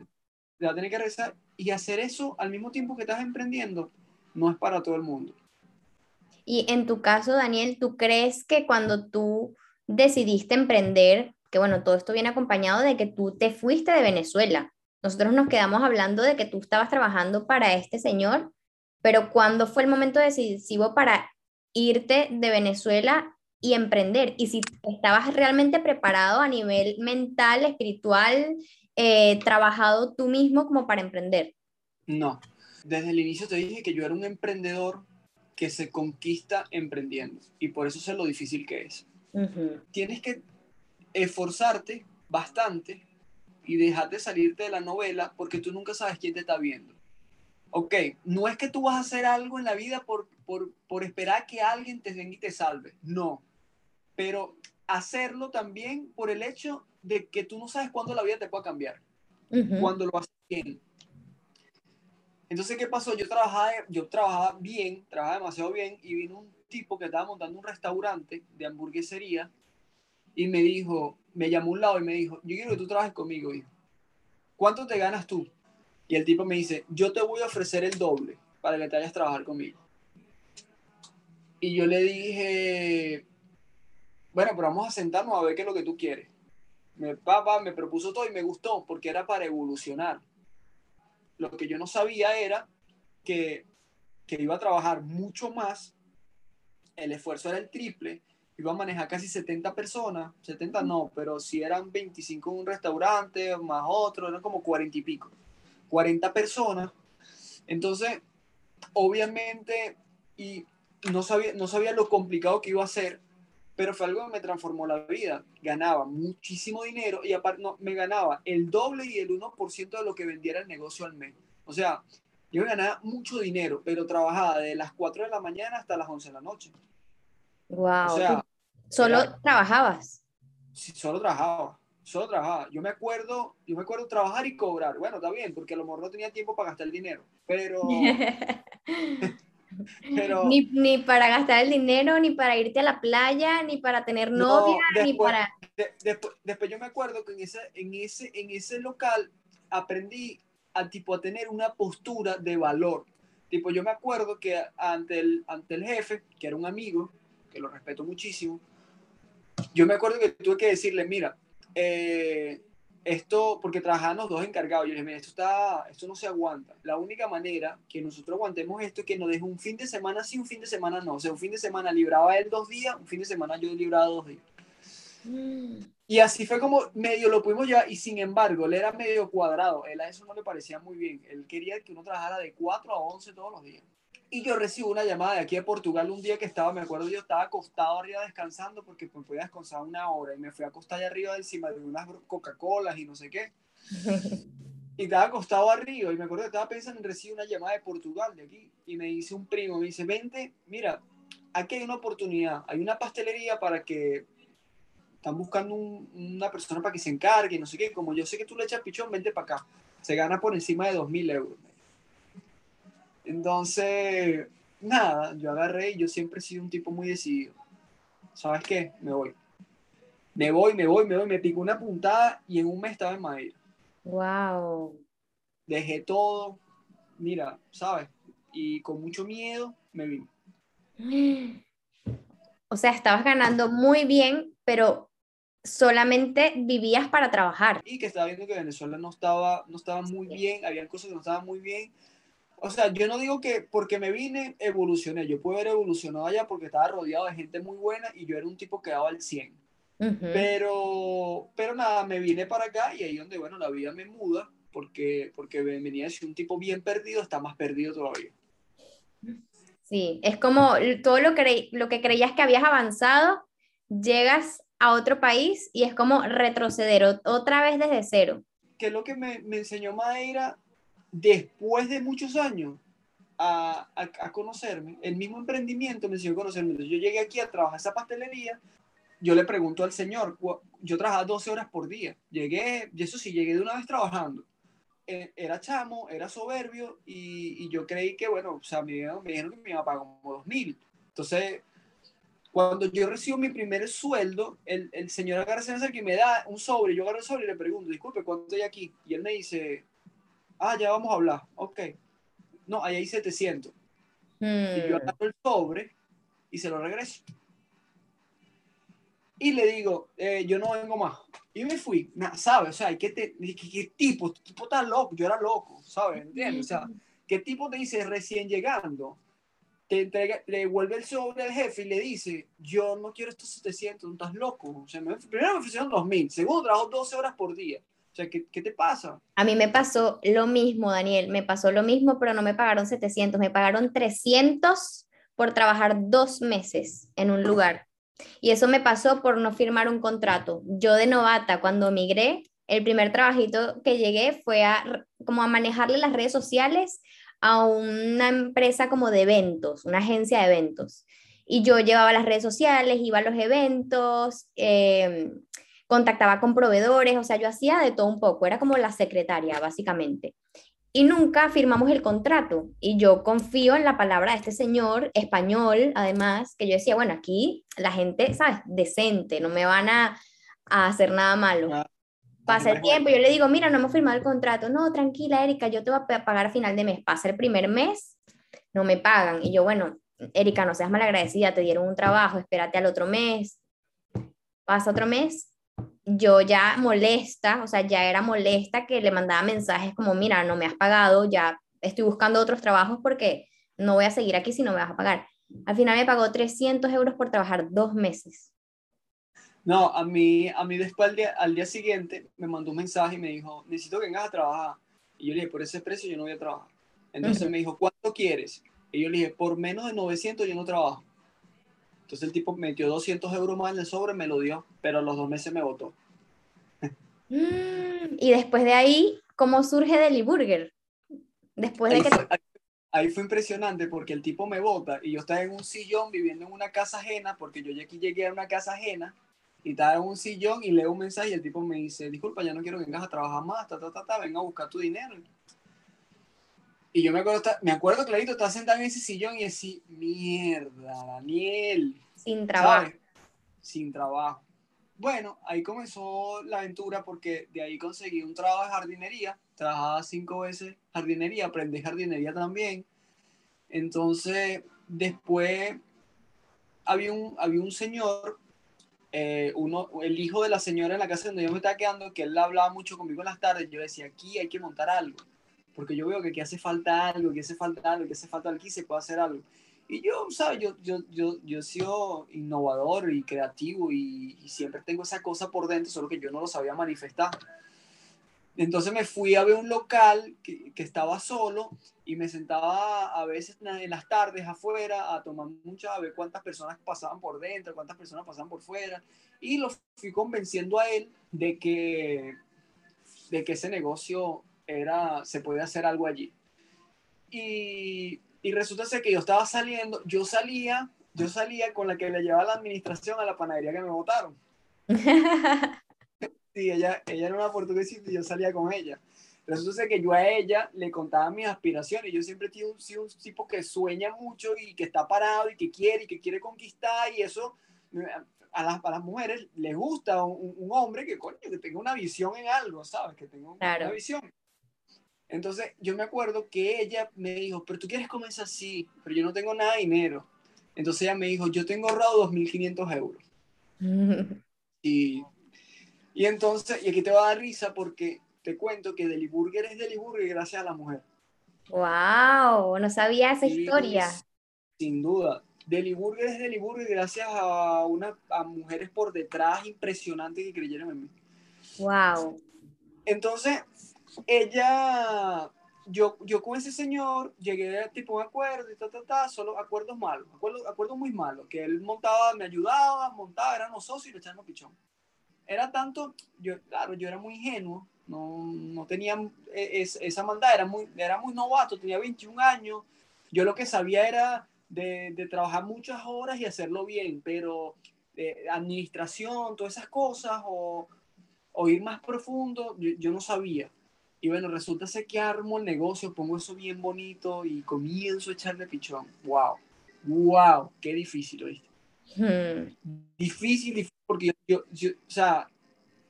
te va a tener que regresar y hacer eso al mismo tiempo que estás emprendiendo, no es para todo el mundo. Y en tu caso, Daniel, ¿tú crees que cuando tú decidiste emprender, que bueno, todo esto viene acompañado de que tú te fuiste de Venezuela? Nosotros nos quedamos hablando de que tú estabas trabajando para este señor, pero ¿cuándo fue el momento decisivo para irte de Venezuela y emprender. Y si estabas realmente preparado a nivel mental, espiritual, eh, trabajado tú mismo como para emprender. No, desde el inicio te dije que yo era un emprendedor que se conquista emprendiendo y por eso sé lo difícil que es. Tienes que esforzarte bastante y dejarte salirte de la novela porque tú nunca sabes quién te está viendo. Ok, no es que tú vas a hacer algo en la vida por, por, por esperar que alguien te venga y te salve. No, pero hacerlo también por el hecho de que tú no sabes cuándo la vida te puede cambiar, cuando lo haces bien. Entonces, ¿qué pasó? Yo trabajaba, yo trabajaba bien, trabajaba demasiado bien, y vino un tipo que estaba montando un restaurante de hamburguesería y me dijo, me llamó un lado y me dijo, yo quiero que tú trabajes conmigo, hijo. ¿Cuánto te ganas tú? Y el tipo me dice, yo te voy a ofrecer el doble para que te vayas a trabajar conmigo. Y yo le dije, bueno, pero vamos a sentarnos a ver qué es lo que tú quieres. Mi papá me propuso todo y me gustó porque era para evolucionar. Lo que yo no sabía era que, que iba a trabajar mucho más, el esfuerzo era el triple, iba a manejar casi 70 personas, 70 no, pero si eran 25 en un restaurante, más otro, eran como 40 y pico. 40 personas. Entonces, obviamente, y no sabía, no sabía lo complicado que iba a ser pero fue algo que me transformó la vida. Ganaba muchísimo dinero y aparte no, me ganaba el doble y el 1% de lo que vendiera el negocio al mes. O sea, yo ganaba mucho dinero, pero trabajaba de las 4 de la mañana hasta las 11 de la noche. Wow. O sea, ¿Solo trabajabas? Sí, solo trabajaba. Solo trabajaba. Yo me acuerdo, yo me acuerdo trabajar y cobrar. Bueno, está bien, porque a lo mejor no tenía tiempo para gastar el dinero, pero ni, ni, para gastar el dinero, ni para irte a la playa, ni para tener novia, ni para... después, después, yo me acuerdo que en ese, en, ese, en ese local aprendí a, tipo, a tener una postura de valor. Tipo, yo me acuerdo que ante el, ante el jefe, que era un amigo, que lo respeto muchísimo, yo me acuerdo que tuve que decirle, mira, eh, esto, porque trabajaban los dos encargados, yo les dije, esto, está, esto no se aguanta. La única manera que nosotros aguantemos esto es que nos deje un fin de semana sí, un fin de semana no. O sea, un fin de semana libraba él dos días, un fin de semana yo libraba dos días. Mm. Y así fue como medio lo pudimos llevar, y sin embargo, él era medio cuadrado, él a eso no le parecía muy bien, él quería que uno trabajara de 4 a 11 todos los días. Y yo recibo una llamada de aquí de Portugal un día que estaba, me acuerdo, yo estaba acostado arriba descansando porque me podía descansar una hora y me fui a acostar allá arriba encima de unas Coca-Colas y no sé qué. Y estaba acostado arriba y me acuerdo que estaba pensando en recibir una llamada de Portugal de aquí y me dice un primo, me dice, vente, mira, aquí hay una oportunidad, hay una pastelería para que están buscando una persona para que se encargue, no sé qué, como yo sé que tú le echas pichón, vente para acá. Se gana por encima de 2.000 euros. Entonces, nada, yo agarré y yo siempre he sido un tipo muy decidido. ¿Sabes qué? Me voy. Me voy, me voy, me voy, me pico una puntada y en un mes estaba en Madrid. Wow. Dejé todo, mira, ¿sabes? Y con mucho miedo me vine. O sea, estabas ganando muy bien, pero solamente vivías para trabajar. Y que estaba viendo que Venezuela no estaba, no estaba muy bien, habían cosas que no estaban muy bien. O sea, yo no digo que porque me vine evolucioné, yo puedo haber evolucionado allá porque estaba rodeado de gente muy buena y yo era un tipo que daba el 100. pero, pero nada, me vine para acá y ahí donde, bueno, la vida me muda porque, porque venía a ser un tipo bien perdido, está más perdido todavía. Sí, es como todo lo que, lo que creías que habías avanzado, llegas a otro país y es como retroceder otra vez desde cero. Que es lo que me, me enseñó Madeira después de muchos años a, a, conocerme. El mismo emprendimiento me a conocerme. Entonces, yo llegué aquí a trabajar esa pastelería. Yo le pregunto al señor, yo trabajaba 12 horas por día. Llegué, y eso sí, llegué de una vez trabajando. E, era chamo, era soberbio y, y, yo creí que, bueno, o sea, me, me dijeron que me iba a pagar como 2.000. Entonces, cuando yo recibo mi primer sueldo, el, el señor agarra que me da un sobre, yo agarro el sobre y le pregunto, disculpe, ¿cuánto hay aquí? Y él me dice, ah, ya vamos a hablar, ok. No, ahí hay 700. Y yo hmm. agarro el sobre y se lo regreso. Y le digo, eh, yo no vengo más. Y me fui, ¿sabes? O sea, ¿qué, te, qué, qué tipo? ¿Qué tipo tan loco? Yo era loco, ¿sabes? ¿Entiendes? O sea, ¿qué tipo te dice recién llegando? le devuelve el sobre al jefe y le dice, yo no quiero estos 700, no estás loco. O sea, primero me ofrecieron 2.000, segundo trabajo 12 horas por día. O sea, ¿qué, ¿qué, te pasa? A mí me pasó lo mismo, Daniel, me pasó lo mismo, pero no me pagaron 700, me pagaron 300 por trabajar dos meses en un lugar. Y eso me pasó por no firmar un contrato. Yo de novata, cuando migré, el primer trabajito que llegué fue a, como a manejarle las redes sociales a una empresa como de eventos, una agencia de eventos. Y yo llevaba las redes sociales, iba a los eventos, em, contactaba con proveedores, o sea, yo hacía de todo un poco, era como la secretaria, básicamente. Y nunca firmamos el contrato. Y yo confío en la palabra de este señor español, además, que yo decía, bueno, aquí la gente, ¿sabes? Decente, no me van a, a hacer nada malo. Ah, Pasa el tiempo, yo le digo, mira, no hemos firmado el contrato. No, tranquila, Erika, yo te voy a pagar a final de mes. Pasa el primer mes, no me pagan. Y yo, bueno, Erika, no seas malagradecida, te dieron un trabajo, espérate al otro mes. Pasa otro mes, yo ya molesta, o sea, ya era molesta que le mandaba mensajes como, mira, no me has pagado, ya estoy buscando otros trabajos porque no voy a seguir aquí si no me vas a pagar. Al final me pagó 300 euros por trabajar dos meses. No, a mí, a mí después al día, al día siguiente me mandó un mensaje y me dijo, necesito que vengas a trabajar. Y yo le dije, por ese precio yo no voy a trabajar. Entonces me dijo, ¿cuánto quieres? Y yo le dije, por menos de 900 yo no trabajo. Entonces el tipo metió 200 euros más en el sobre, me lo dio, pero a los dos meses me votó. Mm, y después de ahí, ¿cómo surge Deli Burger? Después de ahí que... Fue, ahí, fue impresionante porque el tipo me vota y yo estaba en un sillón viviendo en una casa ajena, porque yo aquí llegué a una casa ajena y estaba en un sillón y leo un mensaje y el tipo me dice, disculpa, ya no quiero que vengas a trabajar más, ta, ta, ta, ta, venga a buscar tu dinero. Y yo me acuerdo, me acuerdo clarito, estaba sentado en ese sillón y decía, mierda, Daniel. Sin trabajo. Sin trabajo. Bueno, ahí comenzó la aventura porque de ahí conseguí un trabajo de jardinería. Trabajaba cinco veces jardinería, aprendí jardinería también. Entonces, después había un, había un señor eh, uno, el hijo de la señora en la casa donde yo me estaba quedando, que él hablaba mucho conmigo en las tardes, yo decía, aquí hay que montar algo, porque yo veo que aquí hace falta algo, que hace falta algo, que hace falta aquí se puede hacer algo. Y yo, ¿sabes? Yo, yo, yo, yo he sido innovador y creativo y, y siempre tengo esa cosa por dentro, solo que yo no lo sabía manifestar. Entonces me fui a ver un local que, que, estaba solo y me sentaba a veces en las tardes afuera a tomar mucha, a ver cuántas personas pasaban por dentro, cuántas personas pasaban por fuera. Y lo fui convenciendo a él de que, de que ese negocio era, se podía hacer algo allí. Y, y resulta ser que yo estaba saliendo, yo salía, yo salía con la que le llevaba la administración a la panadería que me votaron. Sí, ella, ella era una portuguesa y yo salía con ella. Resulta que yo a ella le contaba mis aspiraciones. Yo siempre he sido un, tipo que sueña mucho y que está parado y que quiere y que quiere conquistar y eso a las, a las mujeres les gusta un, un, hombre que, coño, que tenga una visión en algo, ¿sabes? Que tenga una visión. Entonces yo me acuerdo que ella me dijo, pero tú quieres comenzar así, pero yo no tengo nada de dinero. Entonces ella me dijo, yo tengo ahorrado 2.500 euros. y y entonces, y aquí te va a dar risa porque te cuento que Deliburger es Deliburger gracias a la mujer. ¡Wow! No sabía esa historia. Sin duda. Deliburger es Deliburger gracias a, una, a mujeres por detrás impresionantes que creyeron en mí. ¡Wow! Entonces, ella, yo, yo con ese señor llegué a tipo un acuerdo y ta, ta, ta, solo acuerdos malos, acuerdos, acuerdos muy malos, que él montaba, me ayudaba, montaba, éramos socios y le echábamos pichón era tanto, yo, claro, yo era muy ingenuo, no, no tenía e, esa maldad, era muy, era muy novato, tenía 21 años, yo lo que sabía era de, trabajar muchas horas y hacerlo bien, pero eh, administración, todas esas cosas, o, o ir más profundo, yo, no sabía. Y bueno, resulta ser que armo el negocio, pongo eso bien bonito y comienzo a echarle pichón. ¡Wow! ¡Wow! ¡Qué difícil, ¿viste? Hmm. Difícil, difícil porque yo, yo, o sea,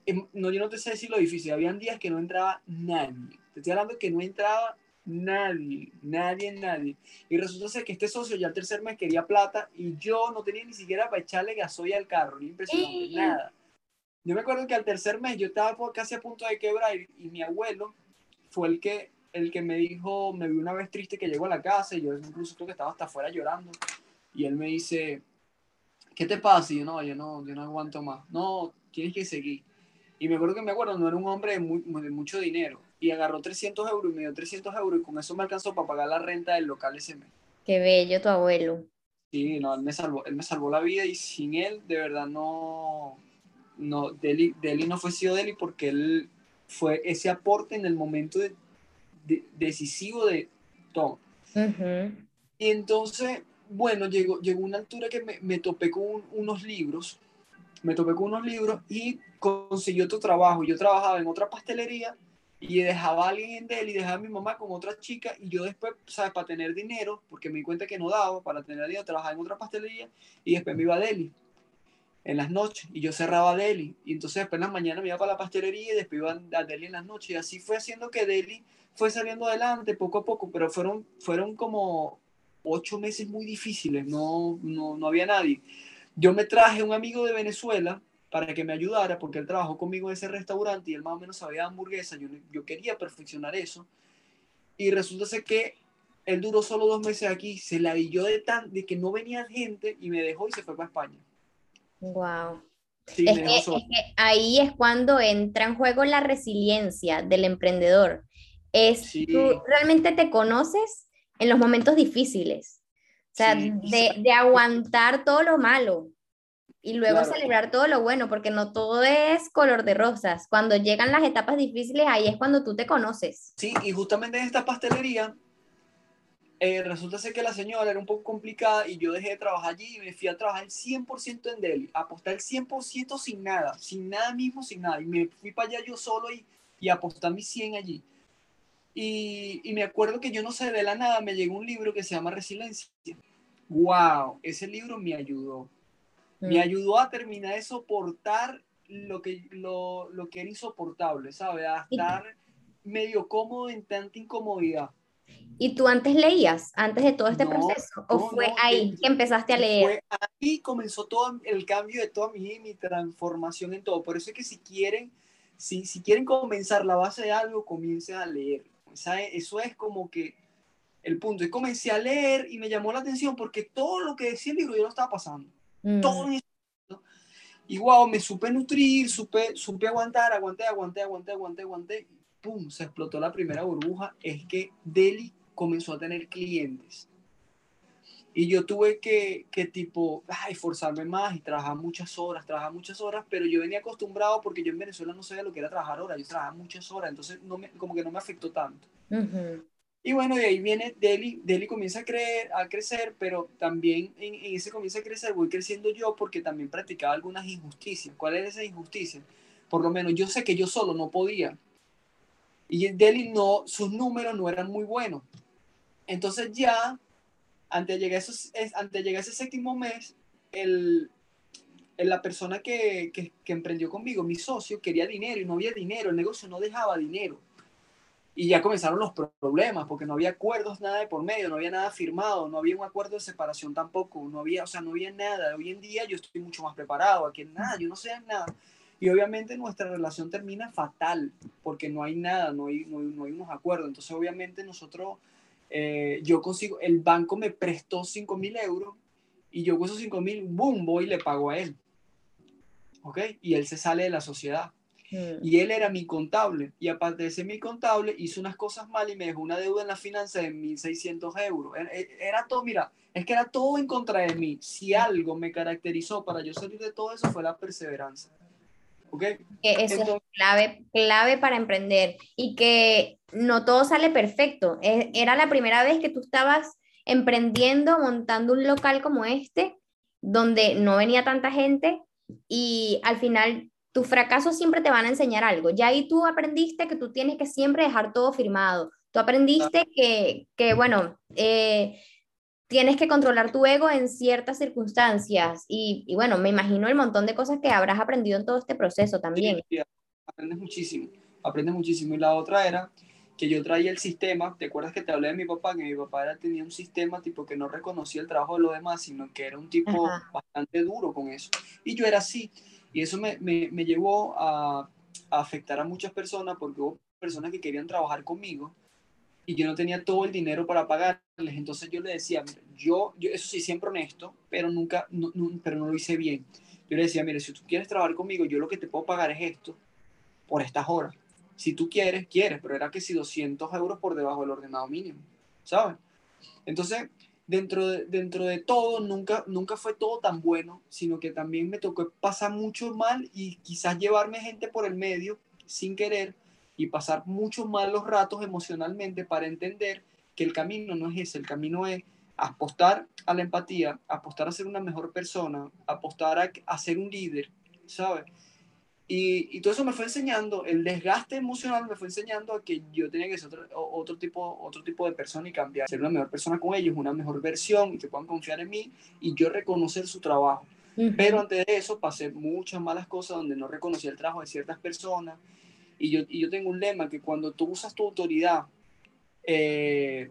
em, no, yo no te sé decir lo difícil, habían días que no entraba nadie, te estoy hablando que no entraba nadie, nadie, nadie. Y resulta ser que este socio ya el tercer mes quería plata y yo no tenía ni siquiera para echarle gasoil al carro, ni impresionante, nada. Yo me acuerdo que al tercer mes yo estaba casi a punto de quebrar y, y, mi abuelo fue el que, el que me dijo, me vi una vez triste que llegó a la casa y yo incluso creo que estaba hasta afuera llorando y él me dice, ¿qué te pasa? Y yo, no, yo no, yo no aguanto más. No, tienes que seguir. Y me acuerdo que me acuerdo, no era un hombre de, mucho dinero. Y agarró 300 euros y me dio 300 euros y con eso me alcanzó para pagar la renta del local ese mes. Qué bello tu abuelo. Sí, no, él me salvó, él me salvó la vida y sin él, de verdad, no, no, Deli, Deli no fue sido Deli porque él fue ese aporte en el momento de, decisivo de todo. Y entonces, bueno, llegó, llegó una altura que me, me topé con unos libros, me topé con unos libros y conseguí otro trabajo. Yo trabajaba en otra pastelería y dejaba a alguien en Delhi, dejaba a mi mamá con otra chica y yo después, ¿sabes? Para tener dinero, porque me di cuenta que no daba, para tener dinero, trabajaba en otra pastelería y después me iba a Delhi en las noches y yo cerraba Delhi y entonces después en las mañanas me iba para la pastelería y después iba a Delhi en las noches y así fue haciendo que Delhi fue saliendo adelante poco a poco, pero fueron, fueron como ocho meses muy difíciles, no, no, no había nadie. Yo me traje un amigo de Venezuela para que me ayudara, porque él trabajó conmigo en ese restaurante y él más o menos sabía hamburguesa, yo, yo quería perfeccionar eso. Y resulta ser que él duró solo dos meses aquí, se la yo de, tan, de que no venía gente y me dejó y se fue para España. Wow. Sí, es, que, es, que, ahí es cuando entra en juego la resiliencia del emprendedor. Es, sí. Tú realmente te conoces en los momentos difíciles. O sea, sí, de, de, aguantar todo lo malo y luego claro. celebrar todo lo bueno, porque no todo es color de rosas. Cuando llegan las etapas difíciles, ahí es cuando tú te conoces. Sí, y justamente en esta pastelería, eh, resulta ser que la señora era un poco complicada y yo dejé de trabajar allí y me fui a trabajar el 100% en Delhi, apostar el 100% sin nada, sin nada mismo, sin nada. Y me fui para allá yo solo y, y apostar mis 100 allí. Y, y, me acuerdo que yo no sé, de la nada me llegó un libro que se llama Resiliencia. ¡Wow! Ese libro me ayudó. Mm. Me ayudó a terminar de soportar lo que, lo, lo que era insoportable, ¿sabes? A estar medio cómodo en tanta incomodidad. ¿Y tú antes leías, antes de todo este no, proceso? ¿O no, fue no, ahí que, empezaste a leer? Fue ahí comenzó todo el cambio de toda mi, mi transformación en todo. Por eso es que si quieren, si, si quieren comenzar la base de algo, comiencen a leer. Sea, eso es como que el punto. Y comencé a leer y me llamó la atención porque todo lo que decía el libro yo lo estaba pasando. Mm. Todo ¿no? Y wow, me supe nutrir, supe, supe aguantar, aguanté, aguanté, aguanté, aguanté, aguanté. Pum, se explotó la primera burbuja. Es que Deli comenzó a tener clientes. Y yo tuve que, que tipo, ay, forzarme más y trabajar muchas horas, trabajar muchas horas, pero yo venía acostumbrado porque yo en Venezuela no sabía lo que era trabajar horas, yo trabajaba muchas horas, entonces no me, como que no me afectó tanto. Ujú. Y bueno, de ahí viene Deli, Deli comienza a, creer, a crecer, pero también en, en ese comienza a crecer voy creciendo yo porque también practicaba algunas injusticias. ¿Cuál era esa injusticia? Por lo menos yo sé que yo solo no podía. Y Deli no, sus números no eran muy buenos. Entonces ya, antes de llegar a, ese séptimo mes, el, el- la persona que, que, que emprendió conmigo, mi socio, quería dinero y no había dinero, el negocio no dejaba dinero. Y ya comenzaron los pro- problemas, porque no había acuerdos, nada de por medio, no había nada firmado, no había un acuerdo de separación tampoco, no había, o sea, no había nada. Hoy en día yo estoy mucho más preparado, aquí nada, yo no sé nada. Y obviamente nuestra relación termina fatal, porque no hay nada, no hay, no hay, no hay unos acuerdos. Entonces, obviamente nosotros, eh, yo consigo, el banco me prestó 5 mil euros y yo con esos 5 mil, boom, voy y le pago a él. ¿Ok? Y él se sale de la sociedad. Mm. Y él era mi contable. Y aparte de ser mi contable, hizo unas cosas mal y me dejó una deuda en la finanza de 1.600 euros. Era, era todo, mira, es que era todo en contra de mí. Si algo me caracterizó para yo salir de todo eso fue la perseverancia. Que eso es Entonces- clave, clave para emprender y que no todo sale perfecto. E- Era la primera vez que tú estabas emprendiendo, montando un local como este, donde no venía tanta gente y al final tus fracasos siempre te van a enseñar algo. Ya ahí tú aprendiste que tú tienes que siempre dejar todo firmado. Tú aprendiste que, que bueno, eh, tienes que controlar tu ego en ciertas circunstancias y, y bueno, me imagino el montón de cosas que habrás aprendido en todo este proceso también. Sí, aprendes muchísimo, aprendes muchísimo. Y la otra era que yo traía el sistema, ¿te acuerdas que te hablé de mi papá? Que mi papá era, tenía un sistema tipo que no reconocía el trabajo de los demás, sino que era un tipo Ajá. bastante duro con eso. Y yo era así. Y eso me, me, me llevó a, a afectar a muchas personas porque hubo personas que querían trabajar conmigo y yo no tenía todo el dinero para pagarles. Entonces yo le decía, "Mira, yo, yo eso sí, siempre honesto, pero nunca, no, no- pero no lo hice bien. Yo le decía, mire, si tú quieres trabajar conmigo, yo lo que te puedo pagar es esto por estas horas. Si tú quieres, quieres, pero era que si 200 euros por debajo del ordenado mínimo, ¿sabes? Entonces, dentro de, dentro de todo, nunca, nunca fue todo tan bueno, sino que también me tocó pasar mucho mal y quizás llevarme gente por el medio sin querer y pasar muchos malos ratos emocionalmente para entender que el camino no es ese, el camino es apostar a la empatía, apostar a ser una mejor persona, apostar a, a ser un líder, ¿sabes? Y, y todo eso me fue enseñando, el desgaste emocional me fue enseñando a que yo tenía que ser otro, otro, tipo, otro tipo de persona y cambiar, ser una mejor persona con ellos, una mejor versión y que puedan confiar en mí y yo reconocer su trabajo. Pero antes de eso pasé muchas malas cosas donde no reconocía el trabajo de ciertas personas. Y yo, y yo tengo un lema que cuando tú usas tu autoridad eh,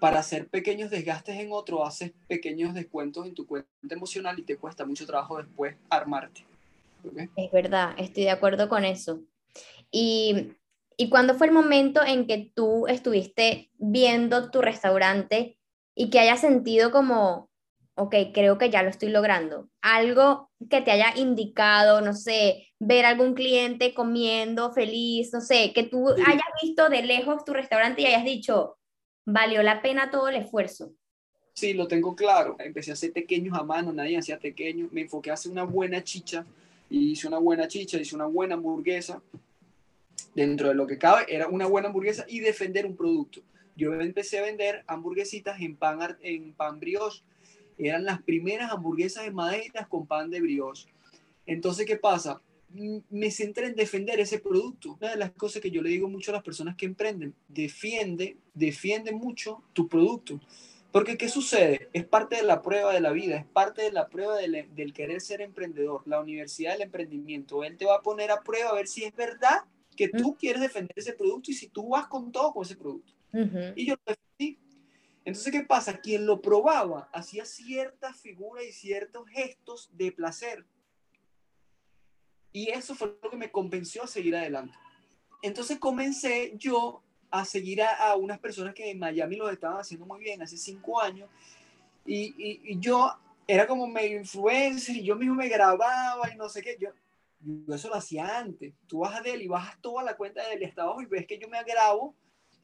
para hacer pequeños desgastes en otro, haces pequeños descuentos en tu cuenta emocional y te cuesta mucho trabajo después armarte. ¿ok? Es verdad, estoy de acuerdo con eso. Y, ¿Y cuándo fue el momento en que tú estuviste viendo tu restaurante y que hayas sentido como, ok, creo que ya lo estoy logrando? Algo que te haya indicado, no sé, ver algún cliente comiendo feliz, no sé, que tú Sí. hayas visto de lejos tu restaurante y hayas dicho, valió la pena todo el esfuerzo. Sí, lo tengo claro. Empecé a hacer pequeños a mano, nadie hacía pequeños. Me enfoqué a hacer una buena chicha y hice una buena chicha, hice una buena hamburguesa. Dentro de lo que cabe, era una buena hamburguesa y defender un producto. Yo empecé a vender hamburguesitas en pan, en pan brioche. Eran las primeras hamburguesas en maderitas con pan de brioche. Entonces, ¿qué pasa? Me centré en defender ese producto. Una de las cosas que yo le digo mucho a las personas que emprenden, defiende, defiende mucho tu producto. Porque ¿qué sucede? Es parte de la prueba de la vida, es parte de la prueba del, del querer ser emprendedor, la universidad del emprendimiento. Él te va a poner a prueba a ver si es verdad que tú quieres defender ese producto y si tú vas con todo con ese producto. Y yo lo defendí. Entonces, ¿qué pasa? Quien lo probaba hacía ciertas figuras y ciertos gestos de placer. Y eso fue lo que me convenció a seguir adelante. Entonces comencé yo a seguir a, unas personas que en Miami lo estaban haciendo muy bien hace cinco años. Y, y, yo era como medio influencer y yo mismo me grababa y no sé qué. Yo, yo eso lo hacía antes. Tú vas a Deli, bajas toda la cuenta del estado y ves que yo me grabo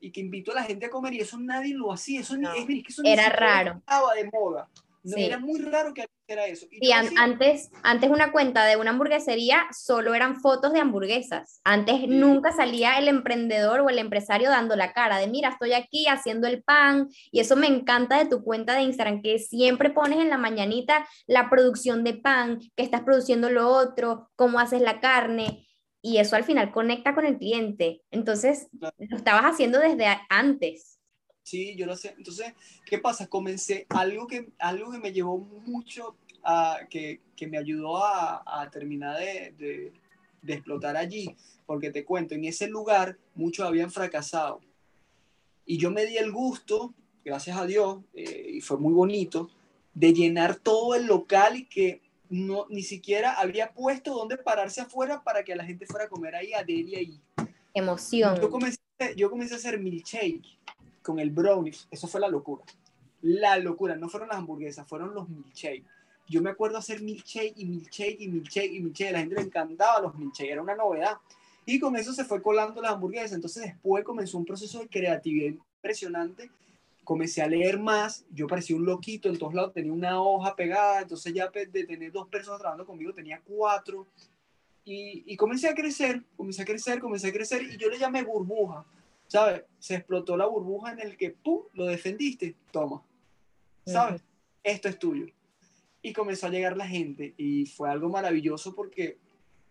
y que invito a la gente a comer y eso nadie lo hacía. Eso, es, que eso era raro. Estaba de moda. Era muy raro que era eso. Y, antes, antes una cuenta de una hamburguesería solo eran fotos de hamburguesas. Antes nunca salía el emprendedor o el empresario dando la cara de, mira, estoy aquí haciendo el pan. Y eso me encanta de tu cuenta de Instagram, que siempre pones en la mañanita la producción de pan, que estás produciendo lo otro, cómo haces la carne. Y eso al final conecta con el cliente. Entonces, lo estabas haciendo desde antes. Sí, yo lo sé. Entonces, ¿qué pasa? Comencé algo que, algo que me llevó mucho, a, que, que me ayudó a, a terminar de, de, de, explotar allí, porque te cuento, en ese lugar muchos habían fracasado. Y yo me di el gusto, gracias a Dios, eh, y fue muy bonito, de llenar todo el local y que no, ni siquiera había puesto donde pararse afuera para que la gente fuera a comer ahí, a Deli ahí. Emoción. Yo comencé, yo comencé a hacer milkshake con el brownie, eso fue la locura. La locura, no fueron las hamburguesas, fueron los milkshakes. Yo me acuerdo hacer milkshake y milkshake y milkshake y milkshake. La gente le encantaba los milkshakes, era una novedad. Y con eso se fue colando las hamburguesas. Entonces después comenzó un proceso de creatividad impresionante. Comencé a leer más. Yo parecía un loquito en todos lados. Tenía una hoja pegada. Entonces ya de tener dos personas trabajando conmigo tenía cuatro. Y, y comencé a crecer, comencé a crecer, comencé a crecer. Y yo le llamé burbuja ¿sabes? Se explotó la burbuja en el que, ¡pum!, lo defendiste, toma, ¿sabes? Esto es tuyo. Y comenzó a llegar la gente y fue algo maravilloso porque,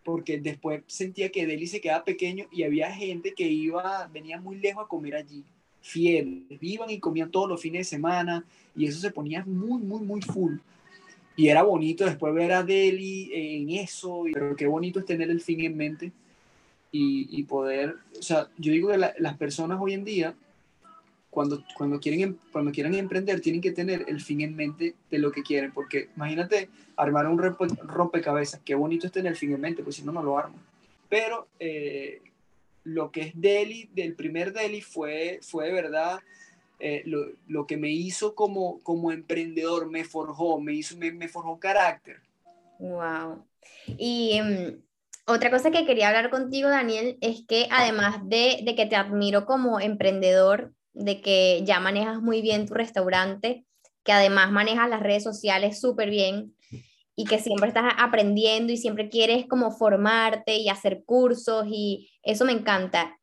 porque después sentía que Delhi se quedaba pequeño y había gente que iba, venía muy lejos a comer allí, fieles, iban y comían todos los fines de semana y eso se ponía muy, muy, muy full. Y era bonito después ver a Delhi en eso, pero qué bonito es tener el fin en mente y, poder, o sea, yo digo que las personas hoy en día, cuando, cuando, quieren, em, cuando quieran emprender, tienen que tener el fin en mente de lo que quieren, porque imagínate armar un rompecabezas, qué bonito es tener el fin en mente, pues si no, no lo armo. Pero eh, lo que es Delhi, del primer Delhi, fue, fue de verdad eh, lo, lo, que me hizo como, como emprendedor, me forjó, me, hizo, me, me forjó carácter. Wow. Y em, otra cosa que quería hablar contigo, Daniel, es que además de, que te admiro como emprendedor, de que ya manejas muy bien tu restaurante, que además manejas las redes sociales súper bien y que siempre estás aprendiendo y siempre quieres como formarte y hacer cursos y eso me encanta.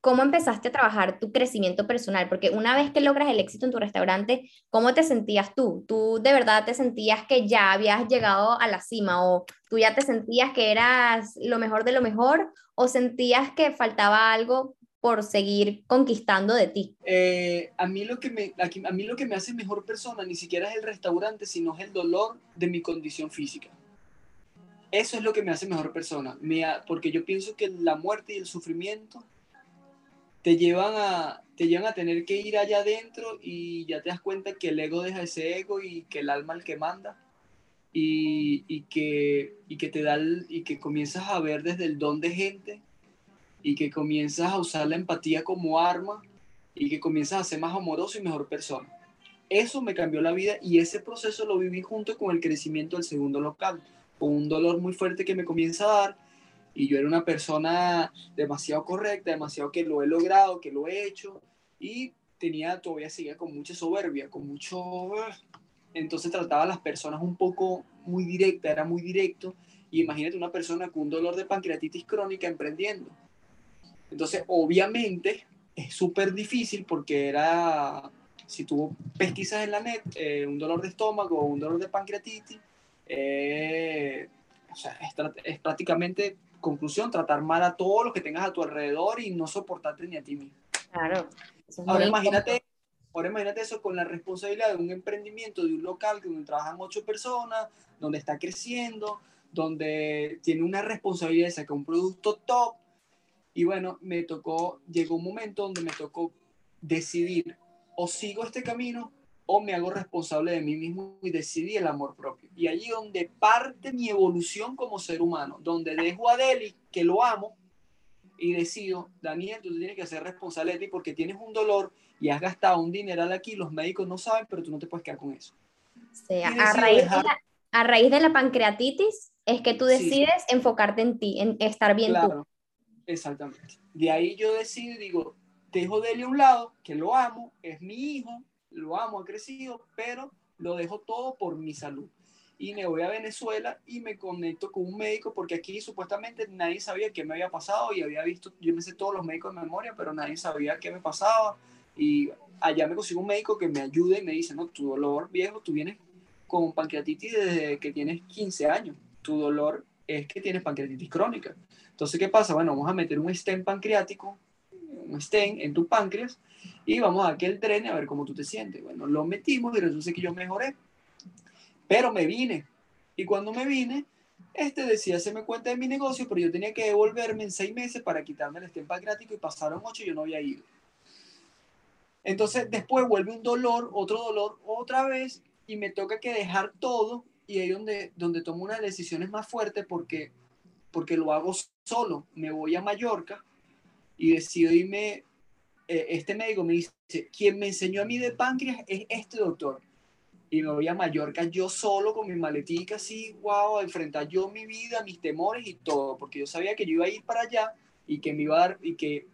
¿Cómo empezaste a trabajar tu crecimiento personal? Porque una vez que logras el éxito en tu restaurante, ¿cómo te sentías tú? ¿Tú de verdad te sentías que ya habías llegado a la cima o tú ya te sentías que eras lo mejor de lo mejor o sentías que faltaba algo por seguir conquistando de ti? Eh, a, mí lo que me, a mí lo que me hace mejor persona ni siquiera es el restaurante, sino es el dolor de mi condición física. Eso es lo que me hace mejor persona, porque yo pienso que la muerte y el sufrimiento te llevan a, te llevan a tener que ir allá adentro y ya te das cuenta que el ego deja ese ego y que el alma el que manda y, y, que, y que te da y que comienzas a ver desde el don de gente y que comienzas a usar la empatía como arma y que comienzas a ser más amoroso y mejor persona. Eso me cambió la vida y ese proceso lo viví junto con el crecimiento del segundo local, con un dolor muy fuerte que me comienza a dar y yo era una persona demasiado correcta, demasiado que lo he logrado, que lo he hecho y tenía, todavía seguía con mucha soberbia, con mucho... Entonces trataba a las personas un poco muy directa, era muy directo y imagínate una persona con un dolor de pancreatitis crónica emprendiendo. Entonces, obviamente, es súper difícil porque era, si tuvo pesquisas en la net, eh, un dolor de estómago o un dolor de pancreatitis, eh, o sea, es, es, prácticamente conclusión, tratar mal a todos los que tengas a tu alrededor y no soportarte ni a ti mismo. Claro. ahora imagínate, ahora imagínate eso con la responsabilidad de un emprendimiento, de un local donde trabajan ocho personas, donde está creciendo, donde tiene una responsabilidad de sacar un producto top. Y bueno, me tocó, llegó un momento donde me tocó decidir o sigo este camino o me hago responsable de mí mismo y decidí el amor propio. Y allí donde parte mi evolución como ser humano, donde dejo a Deli, que lo amo, y decido, Daniel, tú tienes que ser responsable de ti porque tienes un dolor y has gastado un dineral aquí, los médicos no saben, pero tú no te puedes quedar con eso. a, raíz de la, a, raíz de la, pancreatitis es que tú decides enfocarte en ti, en estar bien claro, Exactamente. De ahí yo decido digo, dejo de él a un lado, que lo amo, es mi hijo, lo amo, ha crecido, pero lo dejo todo por mi salud y me voy a Venezuela y me conecto con un médico porque aquí supuestamente nadie sabía qué me había pasado y había visto, yo me sé todos los médicos de memoria, pero nadie sabía qué me pasaba y allá me consigo un médico que me ayude y me dice, no, tu dolor viejo, tú vienes con pancreatitis desde que tienes 15 años, tu dolor es que tienes pancreatitis crónica. Entonces, ¿qué pasa? Bueno, vamos a meter un stent pancreático, un stent en tu páncreas y vamos a que él drene a ver cómo tú te sientes. Bueno, lo metimos y resulta que yo mejoré pero me vine. Y cuando me vine, este decía me cuenta de mi negocio, pero yo tenía que devolverme en seis meses para quitarme el estem pancreático y pasaron ocho y yo no había ido. Entonces después vuelve un dolor, otro dolor, otra vez, y me toca que dejar todo y ahí donde, donde tomo unas decisiones más fuertes porque, porque lo hago solo. Me voy a Mallorca y decido irme, eh, este médico me dice, quien me enseñó a mí de páncreas es este doctor y me voy a Mallorca yo solo con mi maletica así, wow, a enfrentar yo mi vida, mis temores y todo, porque yo sabía que yo iba a ir para allá y que me iba a dar, y que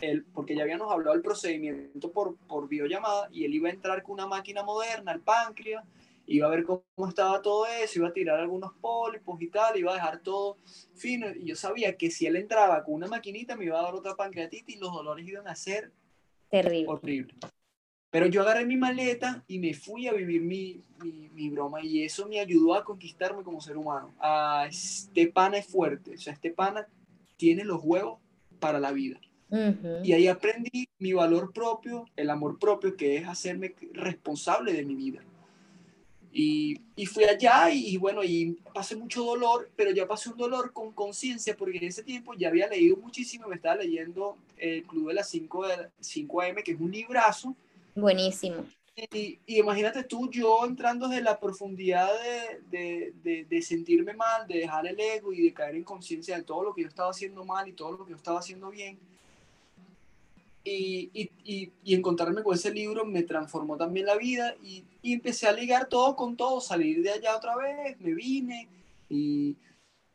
él, porque ya habíamos hablado del procedimiento por, por videollamada y él iba a entrar con una máquina moderna, el páncreas, iba a ver cómo estaba todo eso, iba a tirar algunos pólipos y tal, iba a dejar todo fino, y yo sabía que si él entraba con una maquinita me iba a dar otra pancreatitis y los dolores iban a ser Terrible. horribles. Pero yo agarré mi maleta y me fui a vivir mi, mi, broma y eso me ayudó a conquistarme como ser humano. A este pana es fuerte, o sea, este pana tiene los huevos para la vida. Y ahí aprendí mi valor propio, el amor propio, que es hacerme responsable de mi vida. Y, y fui allá y, bueno, y pasé mucho dolor, pero ya pasé un dolor con conciencia, porque en ese tiempo ya había leído muchísimo, me estaba leyendo El Club de las 5, 5 AM, que es un librazo, Buenísimo. Y, imagínate tú, yo entrando desde la profundidad de, de, de, sentirme mal, de dejar el ego y de caer en conciencia de todo lo que yo estaba haciendo mal y todo lo que yo estaba haciendo bien. Y, y, y, encontrarme con ese libro me transformó también la vida y, empecé a ligar todo con todo, salir de allá otra vez, me vine y,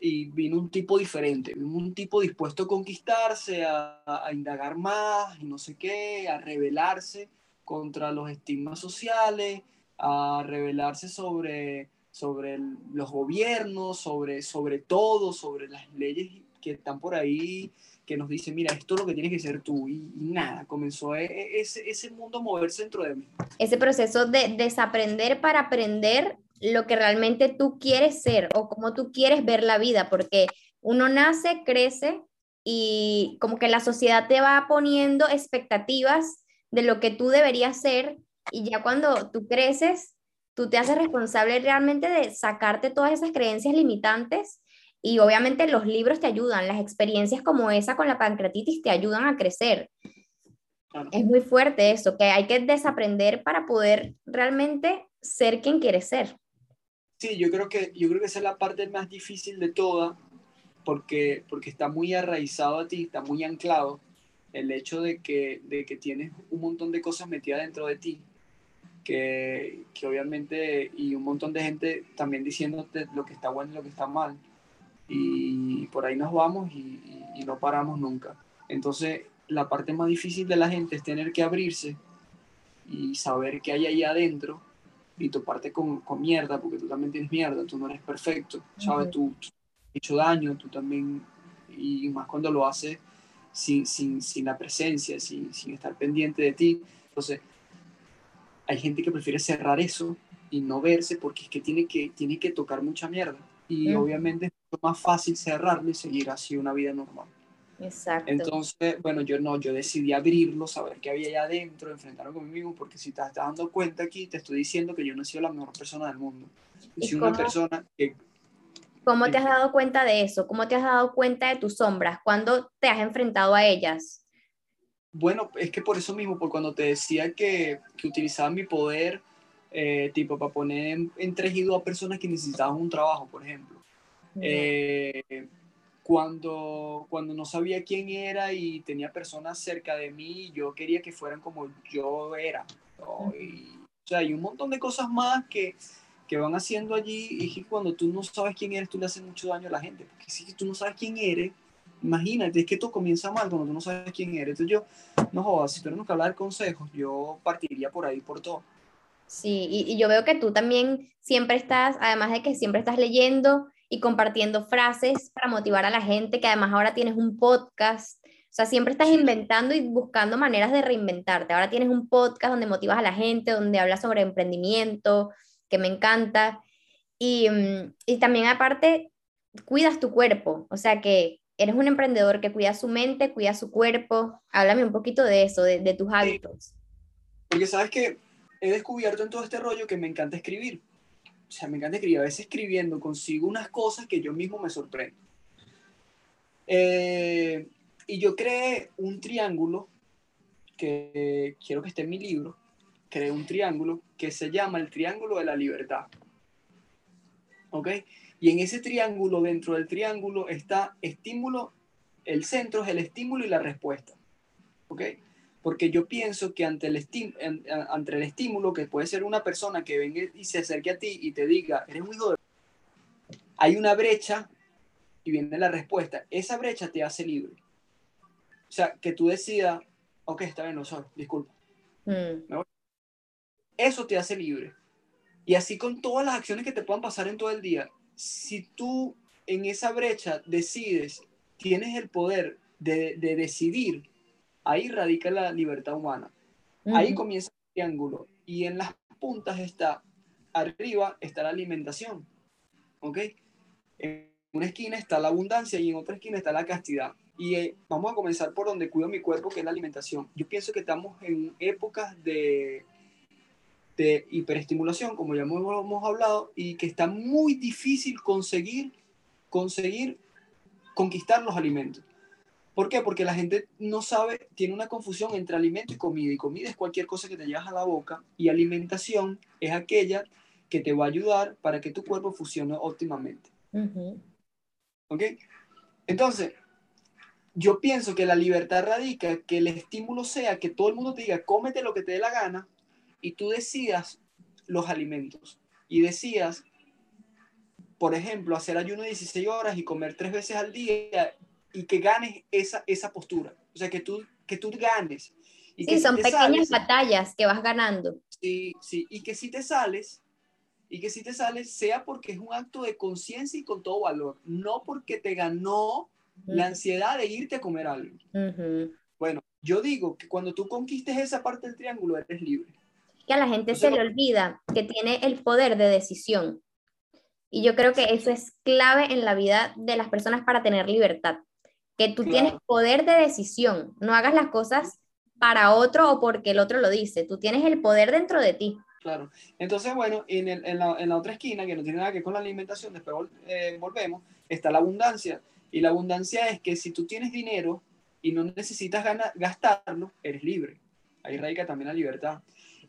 vino un tipo diferente, un tipo dispuesto a conquistarse, a, a indagar más y no sé qué, a revelarse contra los estigmas sociales, a rebelarse sobre, sobre los gobiernos, sobre, sobre todo, sobre las leyes que están por ahí, que nos dicen, mira, esto es lo que tienes que ser tú. Y, nada, comenzó e, e, ese, ese mundo a moverse dentro de mí. Ese proceso de desaprender para aprender lo que realmente tú quieres ser o cómo tú quieres ver la vida, porque uno nace, crece y como que la sociedad te va poniendo expectativas de lo que tú deberías ser y ya cuando tú creces, tú te haces responsable realmente de sacarte todas esas creencias limitantes y obviamente los libros te ayudan, las experiencias como esa con la pancreatitis te ayudan a crecer. Es muy fuerte eso, que hay que desaprender para poder realmente ser quien quieres ser. Sí, yo creo que, yo creo que esa es la parte más difícil de toda, porque, porque está muy arraizado a ti, está muy anclado el hecho de que, de que tienes un montón de cosas metidas dentro de ti, que, que, obviamente, y un montón de gente también diciéndote lo que está bueno y lo que está mal, y por ahí nos vamos y, y, no paramos nunca. Entonces, la parte más difícil de la gente es tener que abrirse y saber qué hay ahí adentro y toparte con, con mierda, porque tú también tienes mierda, tú no eres perfecto, ¿sabes? Tú, tú has hecho daño, tú también, y más cuando lo haces sin, sin, sin la presencia, sin, sin, estar pendiente de ti. Entonces, hay gente que prefiere cerrar eso y no verse porque es que tiene que, tiene que tocar mucha mierda. Y obviamente es más fácil cerrarlo y seguir así una vida normal. Exacto. Entonces, bueno, yo no, yo decidí abrirlo, saber qué había allá adentro, enfrentarlo conmigo, porque si te estás dando cuenta aquí, te estoy diciendo que yo no he sido la mejor persona del mundo. Yo soy una persona que ¿Cómo te has dado cuenta de eso? ¿Cómo te has dado cuenta de tus sombras? ¿Cuándo te has enfrentado a ellas? Bueno, es que por eso mismo, por cuando te decía que, que utilizaba mi poder, eh, tipo, para poner en, a personas que necesitaban un trabajo, por ejemplo. Eh, cuando, cuando no sabía quién era y tenía personas cerca de mí, yo quería que fueran como yo era. Y, o sea, hay un montón de cosas más que, que van haciendo allí y que cuando tú no sabes quién eres, tú le haces mucho daño a la gente. Porque si tú no sabes quién eres, imagínate, es que todo comienza mal cuando tú no sabes quién eres. Entonces yo, no jodas, si tenemos que hablar de consejos, yo partiría por ahí, por todo. Sí, y, y, yo veo que tú también siempre estás, además de que siempre estás leyendo y compartiendo frases para motivar a la gente, que además ahora tienes un podcast, o sea, siempre estás inventando y buscando maneras de reinventarte. Ahora tienes un podcast donde motivas a la gente, donde hablas sobre emprendimiento, que me encanta. Y, mm, y también aparte, cuidas tu cuerpo, o sea que eres un emprendedor que cuida su mente, cuida su cuerpo. Háblame un poquito de eso, de, de tus hábitos. Porque sabes que he descubierto en todo este rollo que me encanta escribir. O sea, me encanta escribir. A veces escribiendo consigo unas cosas que yo mismo me sorprendo. Eh, y yo creé un triángulo que quiero que esté en mi libro. Creé un triángulo que se llama el Triángulo de la Libertad. ¿Ok? Y en ese triángulo, dentro del triángulo, está estímulo, el centro es el estímulo y la respuesta. ¿Ok? Porque yo pienso que ante el, ante el estímulo, que puede ser una persona que venga y se acerque a ti y te diga, eres muy joven, hay una brecha y viene la respuesta. Esa brecha te hace libre. O sea, que tú decidas, ok, está bien, no soy, disculpa. Mm. Eso te hace libre. Y así con todas las acciones que te puedan pasar en todo el día si tú en esa brecha decides, tienes el poder de, decidir, ahí radica la libertad humana. Ahí comienza el triángulo y en las puntas está, arriba está la alimentación. ¿Ok? En una esquina está la abundancia y en otra esquina está la castidad. Y eh, vamos a comenzar por donde cuido mi cuerpo, que es la alimentación. Yo pienso que estamos en épocas de de hiperestimulación, como ya hemos, hablado, y que está muy difícil conseguir, conseguir conquistar los alimentos. ¿Por qué? Porque la gente no sabe, tiene una confusión entre alimento y comida. Y comida es cualquier cosa que te llevas a la boca y alimentación es aquella que te va a ayudar para que tu cuerpo funcione óptimamente. ¿Ok? Entonces, yo pienso que la libertad radica que el estímulo sea que todo el mundo te diga, cómete lo que te dé la gana, y tú decías los alimentos y decías, por ejemplo, hacer ayuno de 16 horas y comer tres veces al día y que ganes esa, esa postura. O sea, que tú, que tú ganes. Y sí, son pequeñas batallas que vas ganando. Sí, sí, y que si te sales, y que si te sales sea porque es un acto de conciencia y con todo valor, no porque te ganó la ansiedad de irte a comer algo. Bueno, yo digo que cuando tú conquistes esa parte del triángulo, eres libre que a la gente se le olvida que tiene el poder de decisión. Y yo creo que eso es clave en la vida de las personas para tener libertad. Que tú tienes poder de decisión. No hagas las cosas para otro o porque el otro lo dice. Tú tienes el poder dentro de ti. Claro. Entonces, bueno, en, el, en, la, en, la, otra esquina, que no tiene nada que ver con la alimentación, después eh, volvemos, está la abundancia. Y la abundancia es que si tú tienes dinero y no necesitas gastarlo, eres libre. Ahí radica también la libertad.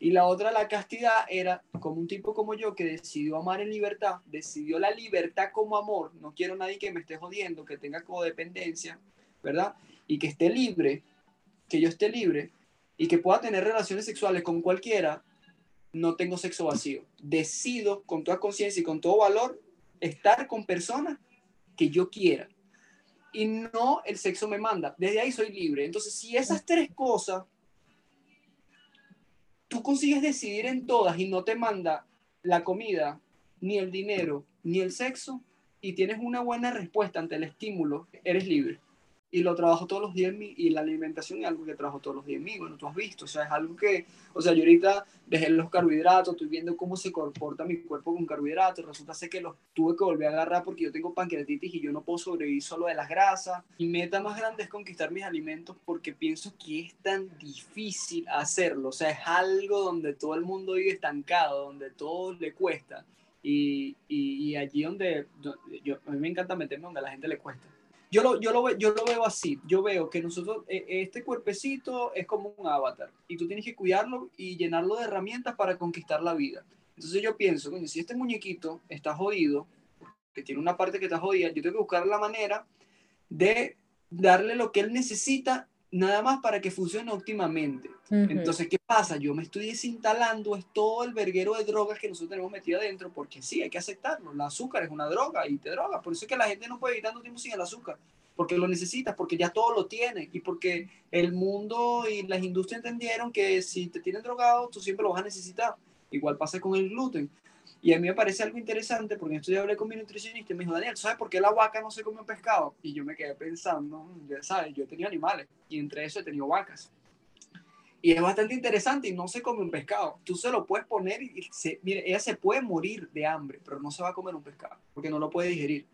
Y la otra, la castidad, era como un tipo como yo que decidió amar en libertad, decidió la libertad como amor. No quiero nadie que me esté jodiendo, que tenga codependencia, ¿verdad? Y que esté libre, que yo esté libre y que pueda tener relaciones sexuales con cualquiera. No tengo sexo vacío. Decido con toda conciencia y con todo valor estar con personas que yo quiera. Y no el sexo me manda. Desde ahí soy libre. Entonces, si esas tres cosas tú consigues decidir en todas y no te manda la comida, ni el dinero, ni el sexo, y tienes una buena respuesta ante el estímulo, eres libre y lo trabajo todos los días y la alimentación es algo que trabajo todos los días en mí, bueno, tú has visto, o sea, es algo que, o sea, yo ahorita dejé los carbohidratos, estoy viendo cómo se comporta mi cuerpo con carbohidratos, resulta ser que los tuve que volver a agarrar porque yo tengo pancreatitis y yo no puedo sobrevivir solo de las grasas. Mi meta más grande es conquistar mis alimentos porque pienso que es tan difícil hacerlo, o sea, es algo donde todo el mundo vive estancado, donde todo le cuesta. Y, y, allí donde, yo, a mí me encanta meterme donde a la gente le cuesta yo lo, yo, lo, yo lo veo así. Yo veo que nosotros, e, este cuerpecito es como un avatar y tú tienes que cuidarlo y llenarlo de herramientas para conquistar la vida. Entonces yo pienso, coño, si este muñequito está jodido, que tiene una parte que está jodida, yo tengo que buscar la manera de darle lo que él necesita nada más para que funcione óptimamente. Entonces, ¿qué pasa? Yo me estoy desinstalando, es todo el verguero de drogas que nosotros tenemos metido adentro, porque sí, hay que aceptarlo. El azúcar es una droga y te droga. Por eso es que la gente no puede vivir tanto tiempo sin el azúcar, porque lo necesitas, porque ya todo lo tiene y porque el mundo y las industrias entendieron que si te tienen drogado, tú siempre lo vas a necesitar. Igual pasa con el gluten. Y a mí me parece algo interesante porque esto ya hablé con mi nutricionista y me dijo, Daniel, ¿sabes por qué la vaca no se come pescado? Y yo me quedé pensando, ya sabes, yo he tenido animales y entre eso he tenido vacas. Y es bastante interesante y no se come un pescado. Tú se lo puedes poner y, se, mire, ella se puede morir de hambre, pero no se va a comer un pescado porque no lo puede digerir.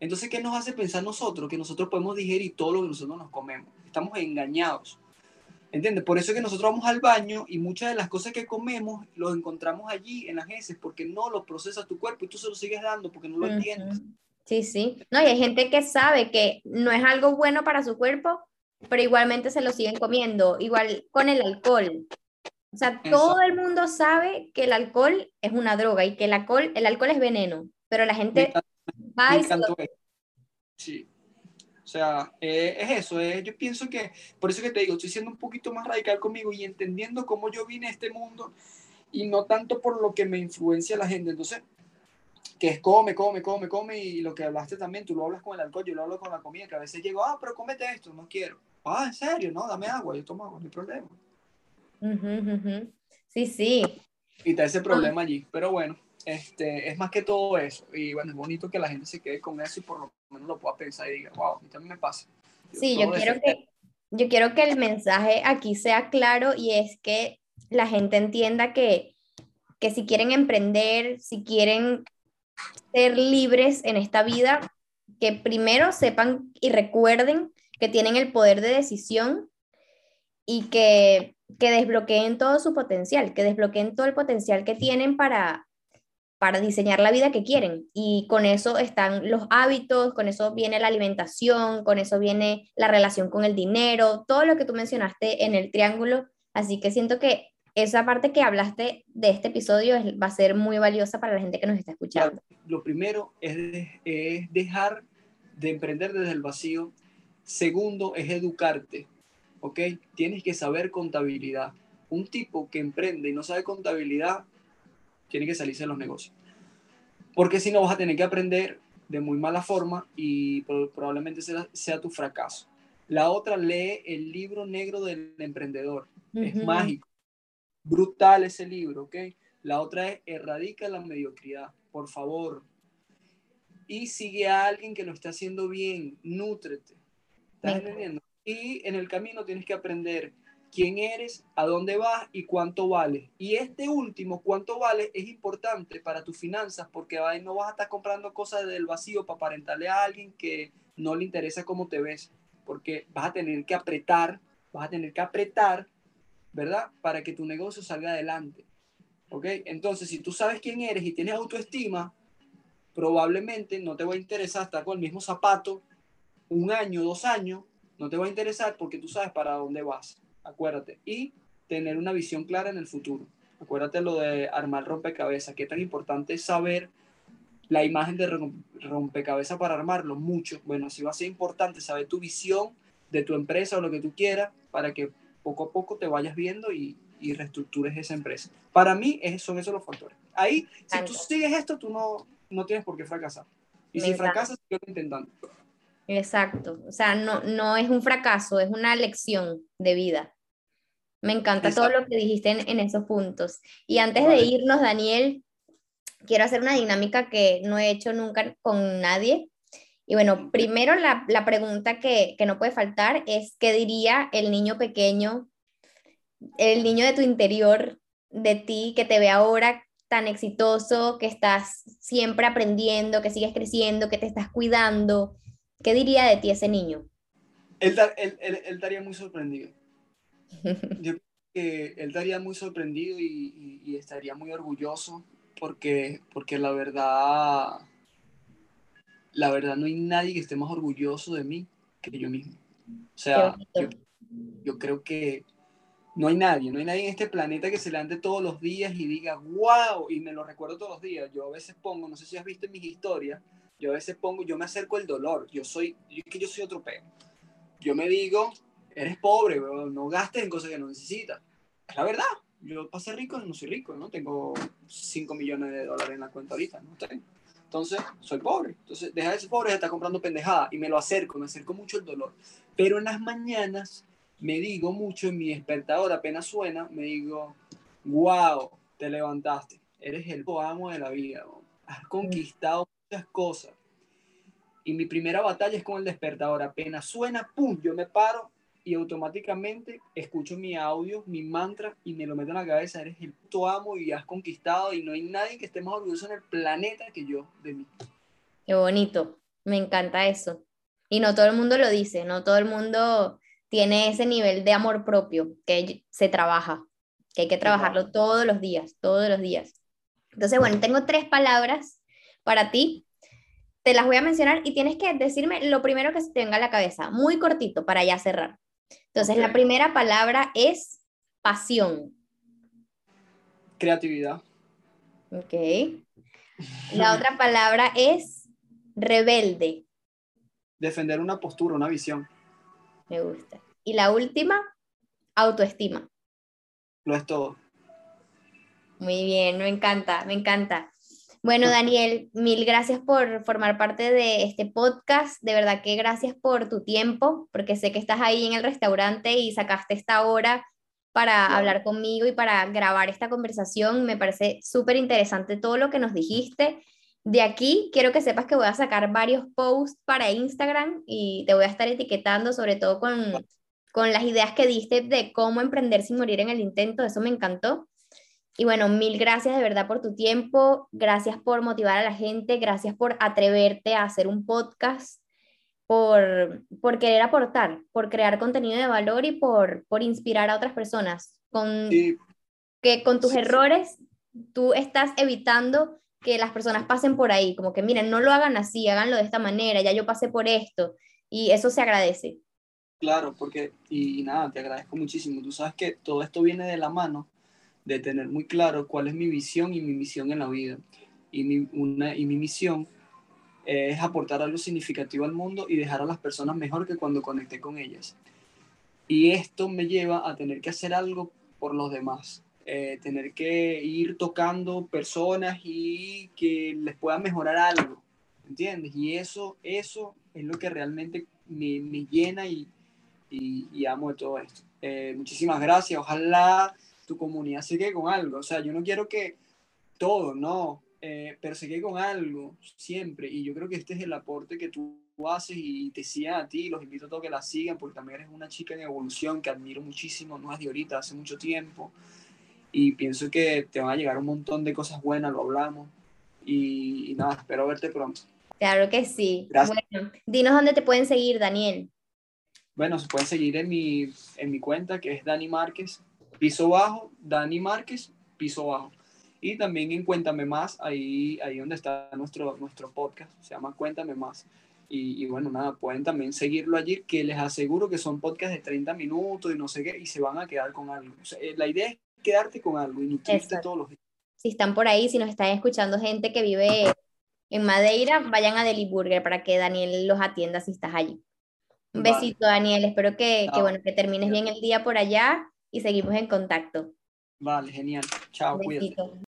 Entonces, ¿qué nos hace pensar nosotros? Que nosotros podemos digerir todo lo que nosotros nos comemos. Estamos engañados. ¿Entiendes? Por eso es que nosotros vamos al baño y muchas de las cosas que comemos los encontramos allí en las heces porque no los procesa tu cuerpo y tú se lo sigues dando porque no lo entiendes. Sí, sí. No, y hay gente que sabe que no es algo bueno para su cuerpo, pero igualmente se lo siguen comiendo. Igual con el alcohol. O sea, todo el mundo sabe que el alcohol es una droga y que el alcohol, el alcohol es veneno, pero la gente va y se lo... Sí. O sea, eh, es eso, eh, yo pienso que, por eso que te digo, estoy siendo un poquito más radical conmigo y entendiendo cómo yo vine a este mundo y no tanto por lo que me influencia la gente. Entonces, que es come, come, come, come y lo que hablaste también, tú lo hablas con el alcohol, yo lo hablo con la comida, que a veces llego, ah, pero cómete esto, no quiero. Ah, en serio, no, dame agua, yo tomo agua, no hay problema. Sí, sí. Y está ese problema allí, pero bueno. Este, es más que todo eso. Y bueno, es bonito que la gente se quede con eso y por lo menos lo pueda pensar y diga, wow, a mí también me pasa. sí, yo quiero, que, yo quiero que el mensaje aquí sea claro y es que la gente entienda que, que si quieren emprender, si quieren ser libres en esta vida, que primero sepan y recuerden que tienen el poder de decisión y que, que desbloqueen todo su potencial, que desbloqueen todo el potencial que tienen para, para diseñar la vida que quieren. Y con eso están los hábitos, con eso viene la alimentación, con eso viene la relación con el dinero, todo lo que tú mencionaste en el triángulo. Así que siento que esa parte que hablaste de este episodio va a ser muy valiosa para la gente que nos está escuchando. Lo primero es, es dejar de emprender desde el vacío. Segundo es educarte, ¿ok? Tienes que saber contabilidad. Un tipo que emprende y no sabe contabilidad tiene que salirse de los negocios. Porque si no vas a tener que aprender de muy mala forma y probablemente sea, sea tu fracaso. La otra, lee el libro negro del emprendedor. Es mágico. Brutal ese libro, ¿ok? La otra es erradica la mediocridad, por favor. Y sigue a alguien que lo está haciendo bien, nútrete. ¿Estás entendiendo? Y en el camino tienes que aprender quién eres, a dónde vas y cuánto vale. Y este último, cuánto vale, es importante para tus finanzas porque no vas a estar comprando cosas del vacío para aparentarle a alguien que no le interesa cómo te ves, porque vas a tener que apretar, vas a tener que apretar, ¿verdad? Para que tu negocio salga adelante. ¿Ok? Entonces, si tú sabes quién eres y tienes autoestima, probablemente no te va a interesar estar con el mismo zapato un año, dos años, no te va a interesar porque tú sabes para dónde vas acuérdate. Y tener una visión clara en el futuro. Acuérdate lo de armar rompecabezas, qué tan importante es saber la imagen de rompecabezas para armarlo, mucho. Bueno, sí va a ser importante saber tu visión de tu empresa o lo que tú quieras para que poco a poco te vayas viendo y, y reestructures esa empresa. Para mí son esos los factores. Ahí, si tú sigues esto, tú no, no tienes por qué fracasar. Y si fracasas, intentando. Exacto, o sea, no, no es un fracaso, es una lección de vida. Me encanta todo lo que dijiste en, esos puntos. Y antes de irnos, Daniel, quiero hacer una dinámica que no he hecho nunca con nadie. Y bueno, primero la, la pregunta que, que, no puede faltar es, ¿qué diría el niño pequeño, el niño de tu interior, de ti, que te ve ahora tan exitoso, que estás siempre aprendiendo, que sigues creciendo, que te estás cuidando? ¿Qué diría de ti ese niño? Él, estaría muy sorprendido. Yo creo que él estaría muy sorprendido y, estaría muy orgulloso porque, porque la verdad, la verdad no hay nadie que esté más orgulloso de mí que yo mismo. O sea, yo, yo, creo que no hay nadie, no hay nadie en este planeta que se levante todos los días y diga, wow, y me lo recuerdo todos los días. Yo a veces pongo, no sé si has visto en mis historias, Yo a veces pongo, yo me acerco el dolor. Yo soy, es que yo soy otro peo. Yo me digo, eres pobre, no gastes en cosas que no necesitas. Es la verdad. Yo ser rico no soy rico, ¿no? Tengo 5 millones de dólares en la cuenta ahorita, ¿no? Entonces, soy pobre. Entonces, deja de ser pobre, está comprando pendejada. Y me lo acerco, me acerco mucho el dolor. Pero en las mañanas me digo mucho en mi despertador, apenas suena, me digo, wow, te levantaste. Eres el amo de la vida. Has conquistado muchas cosas. Y mi primera batalla es con el despertador. Apenas suena, pum, yo me paro y automáticamente escucho mi audio, mi mantra y me lo meto en la cabeza. Eres el puto amo y has conquistado y no hay nadie que esté más orgulloso en el planeta que yo de mí. Qué bonito, me encanta eso. Y no todo el mundo lo dice, no todo el mundo tiene ese nivel de amor propio que se trabaja, que hay que trabajarlo todos los días, todos los días. Entonces, bueno, tengo tres palabras para ti. Te las voy a mencionar y tienes que decirme lo primero que se te venga a la cabeza, muy cortito para ya cerrar. Entonces, la primera palabra es pasión. Creatividad. Ok. La otra palabra es rebelde. Defender una postura, una visión. Me gusta. Y la última, autoestima. Lo es todo. Muy bien, me encanta, me encanta. Bueno, Daniel, mil gracias por formar parte de este podcast. De verdad que gracias por tu tiempo, porque sé que estás ahí en el restaurante y sacaste esta hora para hablar conmigo y para grabar esta conversación. Me parece súper interesante todo lo que nos dijiste. De aquí quiero que sepas que voy a sacar varios posts para Instagram y te voy a estar etiquetando, sobre todo con, con las ideas que diste de cómo emprender sin morir en el intento. Eso me encantó. Y bueno, mil gracias de verdad por tu tiempo, gracias por motivar a la gente, gracias por atreverte a hacer un podcast, por, por querer aportar, por crear contenido de valor y por, por inspirar a otras personas. Con, Que con tus errores tú estás evitando que las personas pasen por ahí, como que miren, no lo hagan así, háganlo de esta manera, ya yo pasé por esto, y eso se agradece. Claro, porque, y nada, te agradezco muchísimo. Tú sabes que todo esto viene de la mano de tener muy claro cuál es mi visión y mi misión en la vida. Y mi, una, y mi misión es aportar algo significativo al mundo y dejar a las personas mejor que cuando conecté con ellas. Y esto me lleva a tener que hacer algo por los demás, eh, tener que ir tocando personas y que les pueda mejorar algo, ¿entiendes? Y eso, eso es lo que realmente me, me llena y, y, amo de todo esto. Eh, muchísimas gracias, ojalá tu comunidad quede con algo. O sea, yo no quiero que todo, no, eh, pero quede con algo siempre. Y yo creo que este es el aporte que tú haces y te sigan a ti. Los invito a todos que la sigan porque también eres una chica en evolución que admiro muchísimo, no es de ahorita, hace mucho tiempo. Y pienso que te van a llegar un montón de cosas buenas, lo hablamos. Y, nada, espero verte pronto. Claro que sí. Gracias. Bueno, dinos dónde te pueden seguir, Daniel. Bueno, se pueden seguir en mi, en mi cuenta que es Dani Márquez piso bajo, Dani Márquez, piso bajo. Y también en Cuéntame Más, ahí, ahí donde está nuestro, nuestro podcast, se llama Cuéntame Más. Y, bueno, nada, pueden también seguirlo allí, que les aseguro que son podcasts de 30 minutos y no sé qué, y se van a quedar con algo. Eh, la idea es quedarte con algo y nutrirte todos los días. Si están por ahí, si nos están escuchando gente que vive en Madeira, vayan a Deli Burger para que Daniel los atienda si estás allí. Un besito, Daniel. Espero que, que, bueno, que termines bien el día por allá y seguimos en contacto. Vale, genial. Chao, cuídate.